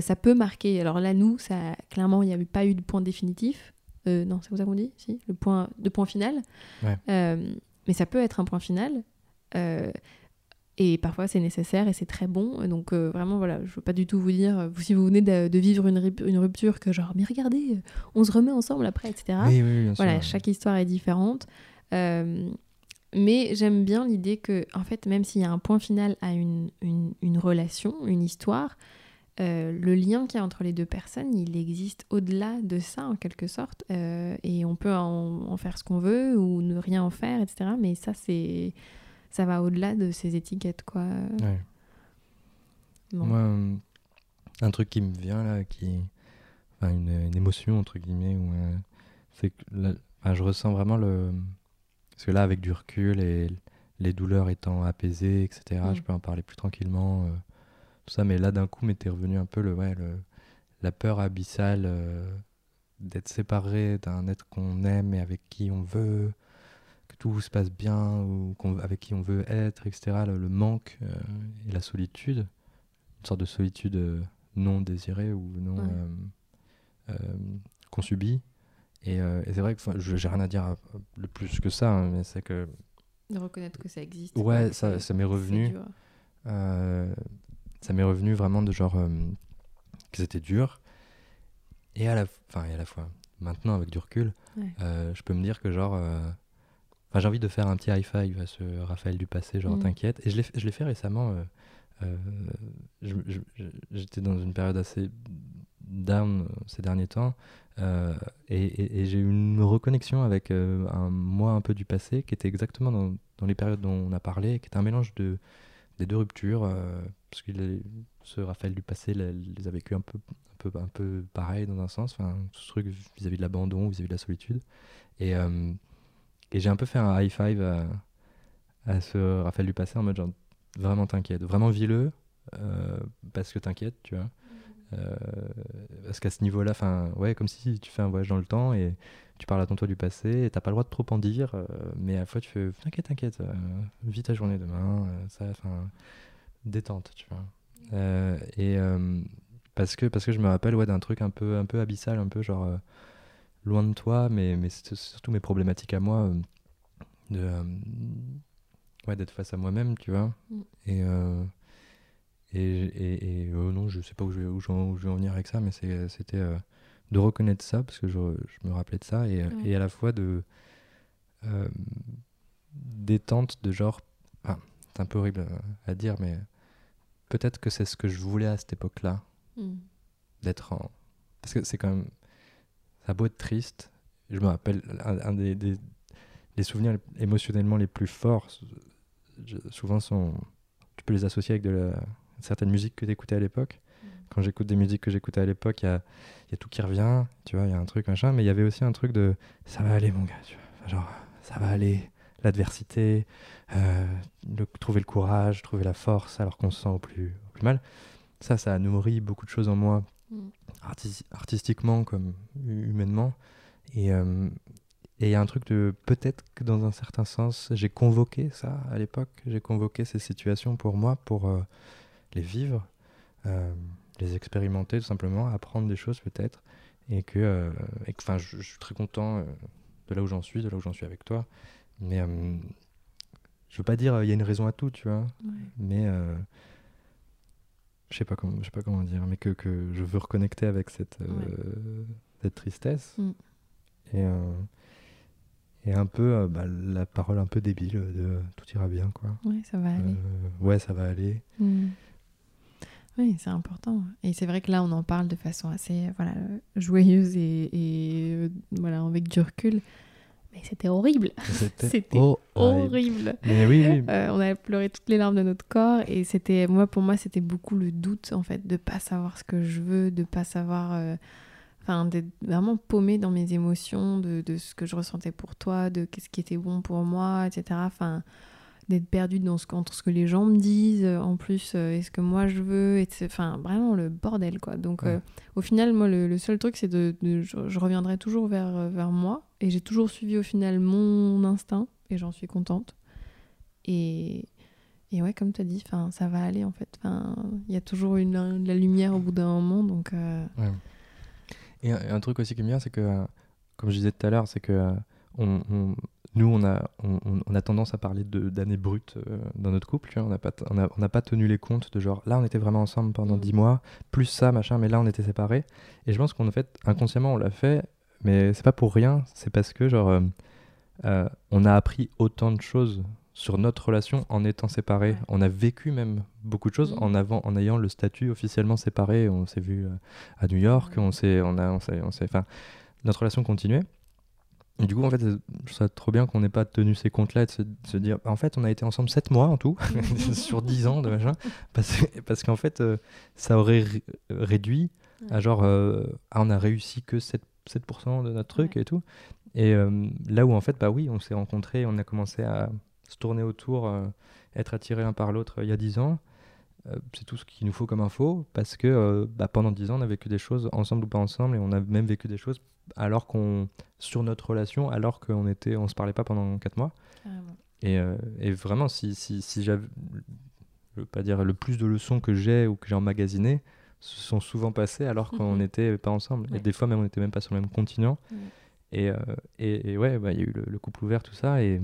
Ça peut marquer. Alors là, nous, ça, clairement, il n'y avait pas eu de point définitif. Non, c'est comme ça qu'on dit? Si, le point, de point final. Ouais. Mais ça peut être un point final. Et parfois, c'est nécessaire et c'est très bon. Donc, euh, vraiment, voilà, je veux pas du tout vous dire, euh, si vous venez de, de vivre une, rup- une rupture, que genre, mais regardez, euh, on se remet ensemble après, etc. Oui, oui, bien Voilà, sûr. chaque histoire est différente. Euh, mais j'aime bien l'idée que, en fait, même s'il y a un point final à une, une, une relation, une histoire, euh, le lien qu'il y a entre les deux personnes, il existe au-delà de ça, en quelque sorte. Euh, et on peut en, en faire ce qu'on veut ou ne rien en faire, etc. Mais ça, c'est. Ça va au-delà de ces étiquettes, quoi. Ouais. Bon. Moi, euh, un truc qui me vient là, qui, enfin, une, une émotion entre guillemets, où, euh, c'est que là, enfin, je ressens vraiment le, parce que là, avec du recul et les douleurs étant apaisées, etc., Mm. je peux en parler plus tranquillement, euh, tout ça. Mais là, d'un coup, m'était revenu un peu le, ouais, le, la peur abyssale euh, d'être séparé d'un être qu'on aime et avec qui on veut que tout se passe bien ou qu'on- avec qui on veut être, etc. Le, le manque euh, et la solitude, une sorte de solitude euh, non désirée ou non Ouais. euh, qu'on subit. Et, et c'est vrai que je j'ai rien à dire de plus que ça, hein, mais c'est que De reconnaître que ça existe. Ouais, ça- m'est revenu. ça m'est revenu vraiment de genre que c'était dur. Et à la, enfin, et à la fois, maintenant avec du recul, Ouais. euh, je peux me dire que genre, euh, enfin, j'ai envie de faire un petit high five à ce Raphaël du passé, genre Mm. t'inquiète. Et je l'ai, fait- récemment. euh, euh, j'étais dans une période assez down euh, ces derniers temps. euh, et et- et j'ai eu une reconnexion avec euh, un moi un peu du passé qui était exactement dans, dans les périodes dont on a parlé, qui était un mélange de, des deux ruptures, euh, parce que les- ce Raphaël du passé les, les a vécu un peu, un peu, un peu pareil dans un sens, enfin, tout ce truc vis-à-vis de l'abandon, vis-à-vis de la solitude. Et, et j'ai un peu fait un high five à, à ce Raphaël du passé en mode genre vraiment t'inquiète, vraiment vileux, euh, parce que t'inquiète, tu vois. Euh, parce qu'à ce niveau-là, enfin, ouais, comme si tu fais un voyage dans le temps et tu parles à ton toi du passé et t'as pas le droit de trop en dire, euh, mais à la fois tu fais t'inquiète, t'inquiète, euh, vis ta journée demain, ça, enfin, détente, tu vois. Et parce que parce que je me rappelle ouais d'un truc un peu un peu abyssal, un peu genre loin de toi, mais mais c'est surtout mes problématiques à moi euh, de euh, ouais d'être face à moi-même, tu vois. Mm. Et euh, et, et, et, euh, non, je sais pas où je, vais- où je, où je vais en venir avec ça, mais c'était de reconnaître ça, parce que je, je me rappelais de ça, et, et à la fois de détente de genre, c'est un peu horrible à, à dire, mais peut-être que c'est ce que je voulais à cette époque-là, Mm. d'être en... Parce que c'est quand même... Ça a beau être triste, je me rappelle, un, un des, des, des souvenirs émotionnellement les plus forts, je- souvent sont... Tu peux les associer avec de la, certaines musiques que tu écoutais à l'époque. Quand j'écoute des musiques que j'écoutais à l'époque, il y a, y a tout qui revient, tu vois, il y a un truc, machin, mais il y avait aussi un truc de ça va aller, mon gars, tu vois. Enfin, genre, ça va aller, l'adversité, euh, trouver le courage, trouver la force alors qu'on se sent au plus, au plus mal. Ça, ça a nourri beaucoup de choses en moi, Mm. artis- artistiquement comme hu- humainement. Et euh, et il y a un truc de peut-être que dans un certain sens, j'ai convoqué ça à l'époque, j'ai convoqué ces situations pour moi, pour euh, les vivre, euh, les expérimenter tout simplement, apprendre des choses peut-être. Et que, enfin, je, suis très content de là où j'en suis, de là où j'en suis avec toi. Mais euh, je veux pas dire il y a une raison à tout, tu vois Ouais. mais euh, je sais pas comment je sais pas comment dire mais que, que je veux reconnecter avec cette euh, cette tristesse Mm. et euh, et un peu euh, bah, la parole un peu débile de tout ira bien quoi Ouais, ça va aller. Ouais ça va aller Mm. Oui, c'est important. Et c'est vrai que là, on en parle de façon assez voilà, joyeuse et, et, voilà, avec du recul. Mais c'était horrible. c'était horrible. Horrible. mais oui oui Euh, on avait pleuré toutes les larmes de notre corps et c'était moi pour moi c'était beaucoup le doute en fait de pas savoir ce que je veux de pas savoir euh, enfin d'être vraiment paumée dans mes émotions de, de ce que je ressentais pour toi de qu'est-ce qui était bon pour moi etc enfin d'être perdue dans ce entre ce que les gens me disent euh, en plus euh, et ce que moi je veux enfin vraiment le bordel quoi donc Ouais. euh, au final moi le, le seul truc c'est de, de- je, je reviendrai toujours vers vers moi et j'ai toujours suivi au final mon instinct et j'en suis contente et, et ouais, comme tu as dit, ça va aller en fait. Il y a toujours une, de la lumière au bout d'un moment. Donc, euh, Ouais. Et un, et un truc aussi qui me vient, c'est que, comme je disais tout à l'heure, c'est que on, on- nous, on a, on, on a tendance à parler de- d'années brutes euh, dans notre couple. On n'a pas, on a- on n'a pas tenu les comptes de genre, là, on était vraiment ensemble pendant Mm. 10 mois, plus ça, machin, mais là, on était séparés. Et je pense qu'en fait, inconsciemment, on l'a fait, mais c'est pas pour rien. C'est parce que, genre, euh, euh, on a appris autant de choses sur notre relation en étant séparés. Ouais. On a vécu même beaucoup de choses Mhm. en, avant, en ayant le statut officiellement séparé. On s'est vu à New York, Ouais. on s'est, on a, on s'est, on s'est- enfin, notre relation continuait. Et du coup, en fait, je trouve ça trop bien qu'on n'ait pas tenu ces comptes-là et de se, de se dire, en fait, on a été ensemble 7 mois en tout, sur 10 ans de machin, parce, parce qu'en fait, euh, ça aurait ré- réduit à genre, euh, ah, on a réussi que 7%, 7% de notre truc Ouais. et tout. Et euh, là où, en fait, bah oui, on s'est rencontrés, on a commencé à se tourner autour, être attirés l'un par l'autre il y a 10 ans. C'est tout ce qu'il nous faut comme info parce que bah, pendant 10 ans on a vécu des choses ensemble ou pas ensemble et on a même vécu des choses alors qu'on sur notre relation alors qu'on était on se parlait pas pendant 4 mois Carrément. et, euh, et vraiment si, si, si j'avais je veux pas dire le plus de leçons que j'ai ou que j'ai emmagasinées se sont souvent passées alors qu'on Mhm. n'était pas ensemble Ouais. et des fois même on n'était même pas sur le même continent et, euh, et, et ouais bah, il y a eu le, le couple ouvert tout ça et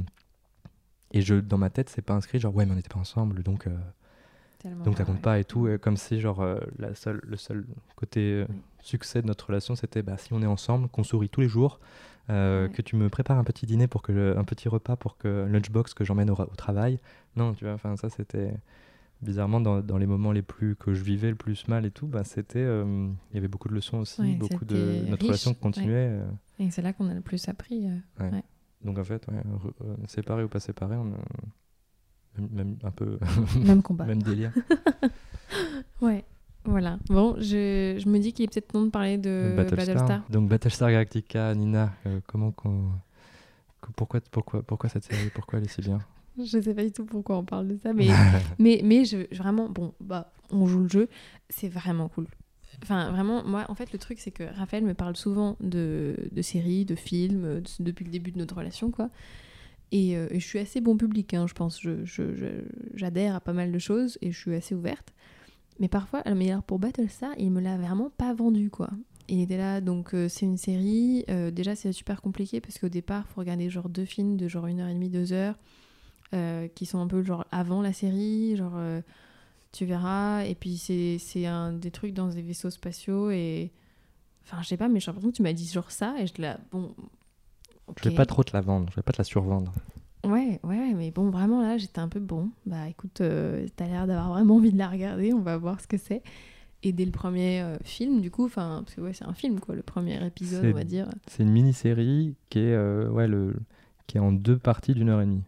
et je dans ma tête c'est pas inscrit genre ouais mais on n'était pas ensemble donc euh, Tellement donc ça compte ouais. pas et tout, euh, comme si genre euh, la seule, le seul côté euh, Oui. succès de notre relation c'était bah, si on est ensemble, qu'on sourit tous les jours, euh, Ouais. que tu me prépares un petit dîner pour que je- un petit repas pour que lunchbox que j'emmène au, ra- au travail. Non, tu vois, enfin ça c'était bizarrement dans, dans les moments les plus que je vivais le plus mal et tout, bah c'était euh, il y avait beaucoup de leçons aussi, Ouais, beaucoup de notre riche, relation ouais. continuait. euh, Et c'est là qu'on a le plus appris. donc en fait, séparés ou pas séparés, on a même, même un peu Même combat. même délire. Ouais, voilà. Bon, je, je me dis qu'il est peut-être temps de parler de Battlestar. Donc Battlestar Galactica, Nina, euh, comment qu'on... Pourquoi, pourquoi, pourquoi cette série? Pourquoi elle est si bien? Je sais pas du tout pourquoi on parle de ça, mais, mais, mais je- vraiment, bon, bah, on joue le jeu, c'est vraiment cool. Enfin, vraiment, moi, en fait, le truc, c'est que Raphaël me parle souvent de, de séries, de films, de- depuis le début de notre relation, quoi. Et, euh, et je suis assez bon public, hein, je pense. Je, je- j'adhère à pas mal de choses et je suis assez ouverte. Mais parfois, mais alors pour Battlestar, il me l'a vraiment pas vendu, quoi. Il était là, donc euh, c'est une série. euh, déjà, c'est super compliqué parce qu'au départ, faut regarder genre deux films de genre une heure et demie, deux heures, euh, qui sont un peu genre avant la série, genre tu verras. Et puis c'est c'est un des trucs dans des vaisseaux spatiaux et enfin je sais pas, mais j'ai l'impression que tu m'as dit genre ça et je te la bon. Je vais pas trop te la vendre, je vais pas te la survendre. Ouais, ouais, mais bon, vraiment là, j'étais un peu bon. Bah écoute, euh, t'as l'air d'avoir vraiment envie de la regarder, on va voir ce que c'est. Et dès le premier euh, film, du coup, enfin, parce que ouais, c'est un film quoi, le premier épisode, on va dire. C'est une mini-série qui est, euh, ouais, le... qui est en deux parties d'une heure et demie.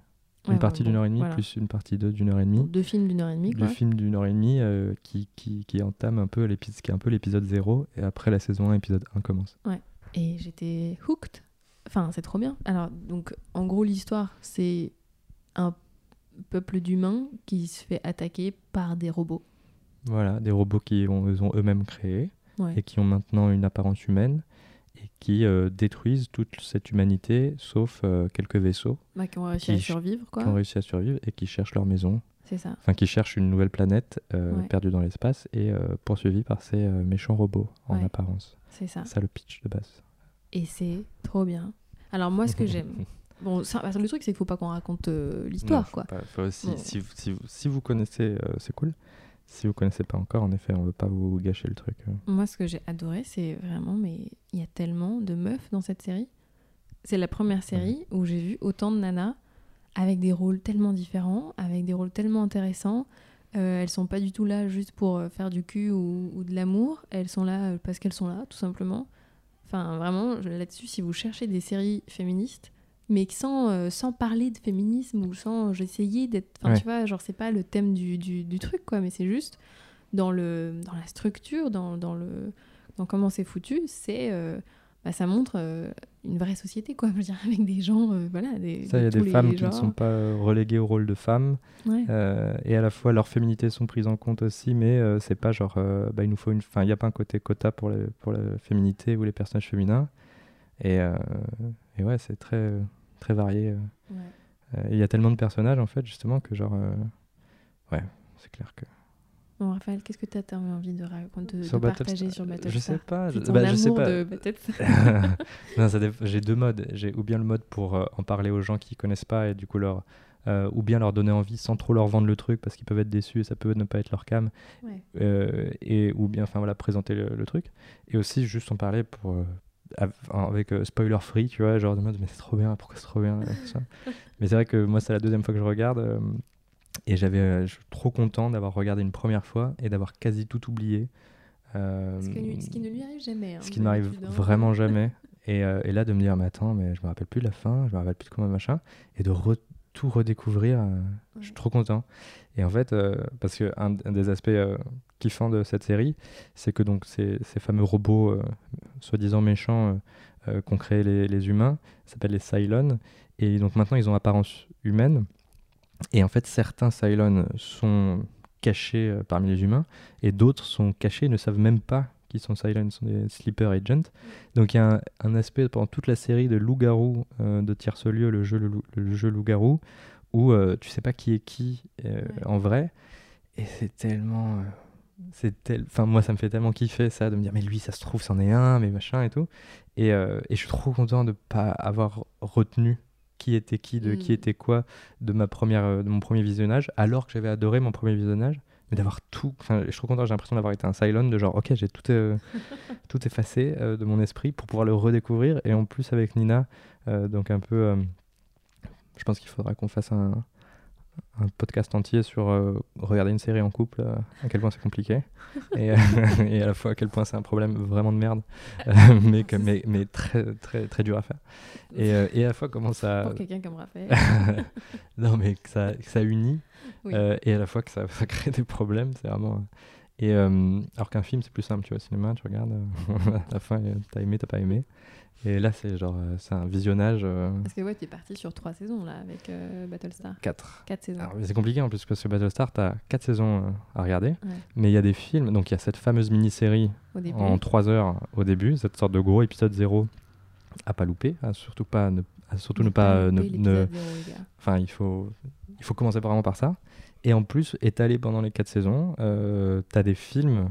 Ouais, une partie d'une heure et demie voilà. plus une partie d'une heure et demie. Deux films d'une heure et demie, quoi. film d'une heure et demie euh, qui, qui, qui entame un peu l'épisode, qui est un peu l'épisode 0 et après la saison 1, épisode 1 commence. Et j'étais hooked. Enfin, c'est trop bien. Alors, donc, en gros, l'histoire, c'est un peuple d'humains qui se fait attaquer par des robots. Voilà, des robots qui ont, ont eux-mêmes créés Ouais. et qui ont maintenant une apparence humaine et qui euh, détruisent toute cette humanité sauf euh, quelques vaisseaux Bah, qui ont réussi qui à survivre, qui ont quoi. réussi à survivre et qui cherchent leur maison, C'est ça. enfin qui cherchent une nouvelle planète euh, Ouais. perdue dans l'espace et poursuivie par ces méchants robots en Ouais. apparence. C'est ça. C'est ça le pitch de base. Et c'est trop bien. Alors, moi, ce que j'aime. Bon, ça, le truc, c'est qu'il faut pas qu'on raconte euh, l'histoire, quoi. pas- faut- si, Bon. si, si, vous- si vous connaissez, euh, c'est cool. Si vous connaissez pas encore, en effet, on veut pas vous gâcher le truc. euh. Moi, ce que j'ai adoré, c'est vraiment, mais il y a tellement de meufs dans cette série. C'est la première série où j'ai vu autant de nanas avec des rôles tellement différents, avec des rôles tellement intéressants. Euh, elles sont pas du tout là juste pour faire du cul ou, ou de l'amour. Elles sont là parce qu'elles sont là, tout simplement. Enfin, vraiment, là-dessus, si vous cherchez des séries féministes, mais sans, euh, sans parler de féminisme ou sans j'essayais d'être. Enfin, Ouais. tu vois, genre, c'est pas le thème du, du, du truc, quoi, mais c'est juste dans, le, dans la structure, dans, dans, le, dans comment c'est foutu, c'est. euh, bah, ça montre euh, une vraie société, quoi. Je veux dire, avec des gens, euh, voilà. Des, Ça, il y a des les femmes qui ne sont pas euh, reléguées au rôle de femmes, Ouais. et à la fois leurs féminités sont prises en compte aussi, mais c'est pas genre, bah, il nous faut une, enfin, il n'y a pas un côté quota pour, les, pour la féminité ou les personnages féminins, et, et ouais, c'est très, très varié. Ouais. Il y a tellement de personnages en fait, justement, que genre, euh, ouais, c'est clair que Bon, Raphaël, qu'est-ce que tu as envie de, raconter, de, Sur de partager sur Battlestar? Je sais pas. Je, bah, je sais pas. de j'ai deux modes. J'ai ou bien le mode pour euh, en parler aux gens qui connaissent pas et du coup leur euh, ou bien leur donner envie sans trop leur vendre le truc parce qu'ils peuvent être déçus et ça peut ne pas être leur cam Ouais. Euh, et ou bien enfin voilà présenter le, le truc et aussi juste en parler pour av- avec euh, spoiler free tu vois genre de mode mais c'est trop bien pourquoi c'est trop bien ça. mais c'est vrai que moi c'est la deuxième fois que je regarde et j'avais euh, je suis trop content d'avoir regardé une première fois et d'avoir quasi tout oublié Euh, Ce, que lui- ce qui ne lui arrive jamais. hein, ce qui ne m'arrive hein. vraiment jamais. Et, euh, et là, de me dire, mais attends, mais je me rappelle plus de la fin, je me rappelle plus de comment machin, et de re- tout redécouvrir, euh, je suis trop content. Et en fait, parce que un, un des aspects kiffants de cette série, c'est que donc ces, ces fameux robots soi-disant méchants qu'ont créé les, les humains s'appellent les Cylons, et donc maintenant ils ont apparence humaine. Et en fait, certains Cylons sont cachés euh, parmi les humains, et d'autres sont cachés, ne savent même pas qu'ils sont Cylons, sont des sleeper agents. Donc il y a un, un aspect pendant toute la série de loup-garou euh, de tierce lieu, le jeu, le, loup- le jeu loup-garou, où euh, tu sais pas qui est qui euh, Ouais. en vrai. Et c'est tellement. c'est tel... Enfin, moi, ça me fait tellement kiffer ça, de me dire, mais lui, ça se trouve, c'en est un, mais machin et tout. Et, et je suis trop content de pas avoir retenu qui était qui, de qui Mm. était quoi de, ma première, euh, de mon premier visionnage, alors que j'avais adoré mon premier visionnage. Mais d'avoir tout. Enfin, je suis trop content, j'ai l'impression d'avoir été un Cylon, de genre, ok, j'ai tout, euh, tout effacé euh, de mon esprit pour pouvoir le redécouvrir. Et en plus, avec Nina, euh, donc un peu. je pense qu'il faudra qu'on fasse un, un podcast entier sur euh, regarder une série en couple, euh, à quel point c'est compliqué, et, euh, et à la fois à quel point c'est un problème vraiment de merde, mais, que- mais, mais très, très, très dur à faire. Et, et à la fois comment ça. Pour quelqu'un comme Raphaël. non, mais que ça, que ça unit, Oui. et à la fois que ça, ça crée des problèmes, c'est vraiment. Et alors qu'un film, c'est plus simple, tu vois, au cinéma, tu regardes, à la fin, t'as aimé, t'as pas aimé. Et là, c'est genre, euh, c'est un visionnage euh, Parce que ouais, tu es parti sur trois saisons là avec euh, Battlestar. 4. Quatre saisons. C'est compliqué en plus parce que Battlestar, t'as 4 saisons euh, à regarder, Ouais. mais il y a des films, donc il y a cette fameuse mini-série en 3 heures au début, cette sorte de gros épisode zéro à pas louper, à surtout pas ne, à surtout ne pas ne, ne- zéro, enfin il faut il faut commencer vraiment par ça et en plus étalé pendant les 4 saisons, t'as des films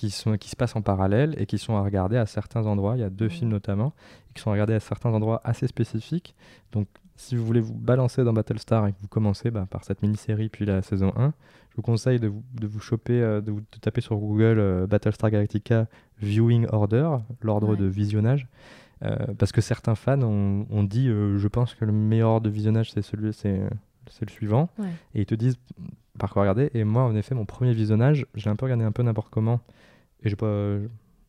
qui sont qui se passent en parallèle et qui sont à regarder à certains endroits, il y a deux films notamment qui sont à regarder à certains endroits assez spécifiques. Donc si vous voulez vous balancer dans Battlestar et que vous commencez bah, par cette mini-série puis la saison 1, je vous conseille de vous, de vous choper, euh, de, vous, de taper sur Google euh, Battlestar Galactica Viewing Order, l'ordre Ouais. de visionnage, euh, parce que certains fans ont, ont dit, je pense que le meilleur ordre de visionnage c'est celui, c'est, c'est le suivant, Ouais. et ils te disent par quoi regarder. Et moi, en effet, mon premier visionnage, j'ai un peu regardé un peu n'importe comment, et j'ai pas,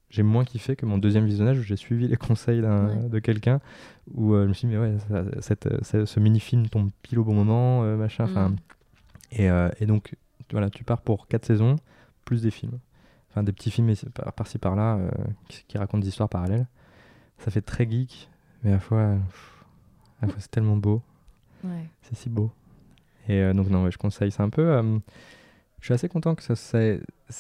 j'ai moins kiffé que mon deuxième visionnage où j'ai suivi les conseils Ouais. de quelqu'un, où euh, je me suis dit, mais ouais, ça- cette, ce, ce mini-film tombe pile au bon moment, euh, machin. Mm. Et, euh, et donc, voilà, tu pars pour 4 saisons, plus des films. Enfin, des petits films par- par-ci par-là euh, qui, qui racontent des histoires parallèles. Ça fait très geek, mais à la fois, fois c'est tellement beau. Ouais. C'est si beau. Et euh, donc, non, ouais, je conseille. C'est un peu. euh, je suis assez content que ça.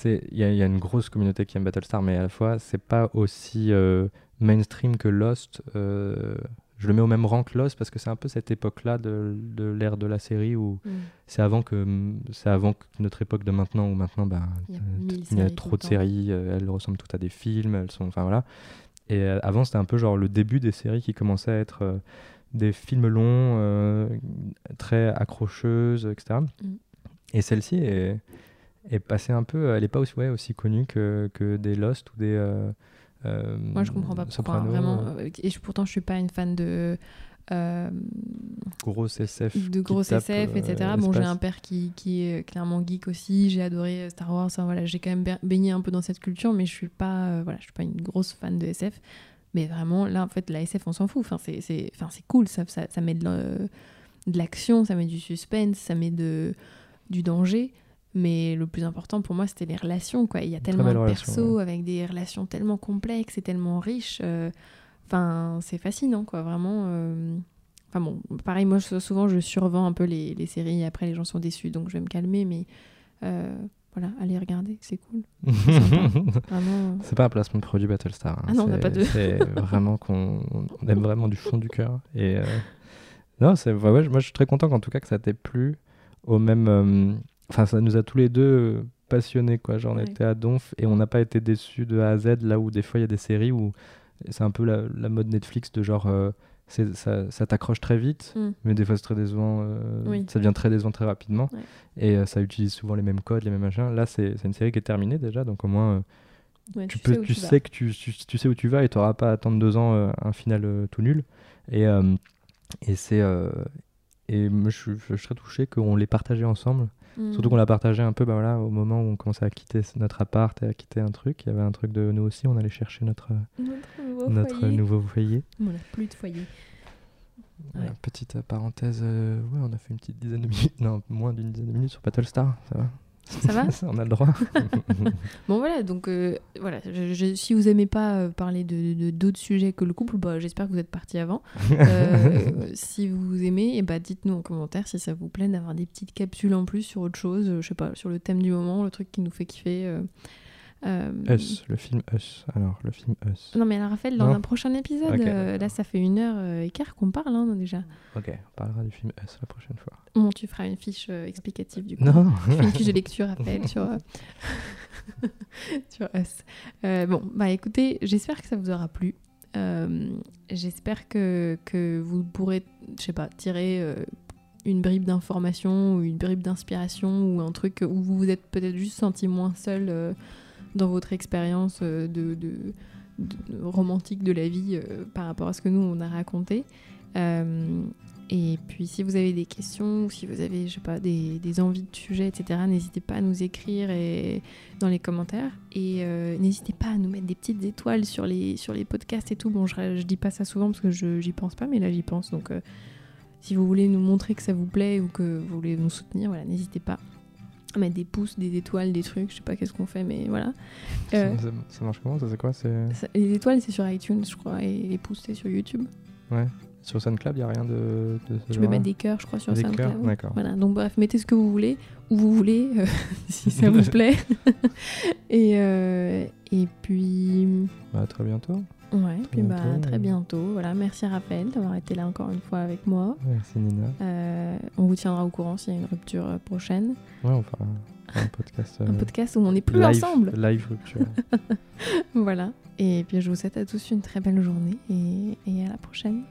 Il y, y a une grosse communauté qui aime Battlestar, mais à la fois, c'est pas aussi euh, mainstream que Lost. je le mets au même rang que Lost parce que c'est un peu cette époque-là de, de l'ère de la série où Mm. c'est avant que c'est avant que notre époque de maintenant où maintenant bah Il y a trop de séries elles ressemblent toutes à des films elles sont enfin voilà et avant c'était un peu genre le début des séries qui commençaient à être des films longs euh, très accrocheuses etc Mm. et celle-ci est est passée un peu elle est pas aussi ouais aussi connue que, que des Lost ou des euh, euh, Moi, je comprends pas pourquoi. Vraiment. euh, Et je- pourtant, je suis pas une fan de. euh, grosse SF de grosse SF, etc. Bon, j'ai un père qui, qui est clairement geek aussi. J'ai adoré Star Wars. Voilà, j'ai quand même ba- baigné un peu dans cette culture, mais je suis pas, voilà, je suis pas une grosse fan de SF. Mais vraiment, là, en fait, la SF, on s'en fout. Enfin, c'est, c'est, enfin, c'est cool. Ça, ça, ça met de, la- de l'action, ça met du suspense, ça met de, du danger. Mais le plus important pour moi, c'était les relations. Quoi. Il y a tellement de persos avec des relations tellement complexes et tellement riches. euh, Enfin, c'est fascinant, quoi. Vraiment. euh, Enfin bon, pareil, moi sou- souvent je survends un peu les, les séries et après les gens sont déçus, donc je vais me calmer, mais euh, voilà, allez regarder, c'est cool. Vraiment. C'est pas un placement de produit Battlestar. hein. Ah non, on n'a C'est- pas de- C'est vraiment qu'on on aime vraiment du fond du cœur. Et euh, non, c'est ouais, moi je suis très content qu'en tout cas que ça t'ait plu au même. euh, Enfin, ça nous a tous les deux passionné, quoi. Genre, on Ouais. était à donf et on n'a pas été déçu de A à Z, là où des fois il y a des séries où c'est un peu la, la mode Netflix de genre. euh, ça, ça t'accroche très vite, Mm. mais des fois c'est très décevant. euh, Oui. Ça devient très décevant très rapidement. Ouais. Et euh, ça utilise souvent les mêmes codes, les mêmes machins. Là, c'est une série qui est terminée déjà, donc au moins. euh, Ouais, tu, sais peux, où tu vas. sais que tu, sais où tu vas et tu n'auras pas à attendre deux ans un final tout nul. Et, et c'est et moi, je, serais touché qu'on l'ait partagé ensemble. Mm. Surtout qu'on l'a partagé un peu bah, voilà, au moment où on commençait à quitter notre appart et à quitter un truc. Il y avait un truc de nous aussi, on allait chercher notre, Notre nouveau notre foyer. nouveau foyer. On n'a plus de foyer. Ouais. Petite euh, parenthèse, euh, ouais, on a fait une petite dizaine de minutes, non, moins d'une dizaine de minutes sur Battlestar, ça va Ça va On a le droit. Bon voilà, donc euh, voilà, je- je- si vous aimez pas euh, parler de d'autres sujets que le couple, bah, j'espère que vous êtes parti avant. Euh, si vous aimez, et bah, dites-nous en commentaire si ça vous plaît d'avoir des petites capsules en plus sur autre chose, je sais pas, sur le thème du moment, le truc qui nous fait kiffer. Euh, Us, le film Us. Alors, le film Us. Non mais alors Raphaël, dans Non un prochain épisode, euh, là ça fait une heure euh, et quart qu'on parle hein, déjà. Ok, on parlera du film Us la prochaine fois. Bon, tu feras une fiche euh, explicative du coup. Non fais une fiche de lecture, Raphaël, sur, sur Us. Bon, bah écoutez, j'espère que ça vous aura plu. J'espère que, que vous pourrez, je sais pas, tirer une bribe d'information ou une bribe d'inspiration ou un truc où vous vous êtes peut-être juste senti moins seul dans votre expérience euh, de, romantique de la vie euh, par rapport à ce que nous on a raconté. Euh, et puis si vous avez des questions ou si vous avez, je sais pas, des, envies de sujets, etc., n'hésitez pas à nous écrire et, dans les commentaires. Et n'hésitez pas à nous mettre des petites étoiles sur les, sur les podcasts et tout. Bon, je, je dis pas ça souvent parce que je j'y pense pas, mais là j'y pense. Donc si vous voulez nous montrer que ça vous plaît ou que vous voulez nous soutenir, voilà, n'hésitez pas mettre des pouces, des étoiles, des trucs. Je sais pas qu'est-ce qu'on fait, mais voilà. Euh, ça, ça- ça marche comment Ça, c'est quoi ça- les étoiles, c'est sur iTunes, je crois, et les pouces, c'est sur YouTube. Ouais. Sur SoundCloud, il n'y a rien de, de ce Tu peux mettre des cœurs, je crois, sur Des SoundCloud. D'accord. Voilà, donc bref, mettez ce que vous voulez, où vous voulez, euh, si ça vous plaît. et, euh, et puis, Bah, à très bientôt. Ouais, puis bah, très bientôt. Voilà, merci Raphaël d'avoir été là encore une fois avec moi. Merci Nina. Euh, on vous tiendra au courant s'il y a une rupture euh, prochaine. Ouais, on fera un podcast. Un euh, podcast où on n'est plus live, ensemble. Live rupture. Voilà. Et puis je vous souhaite à tous une très belle journée et, et à la prochaine.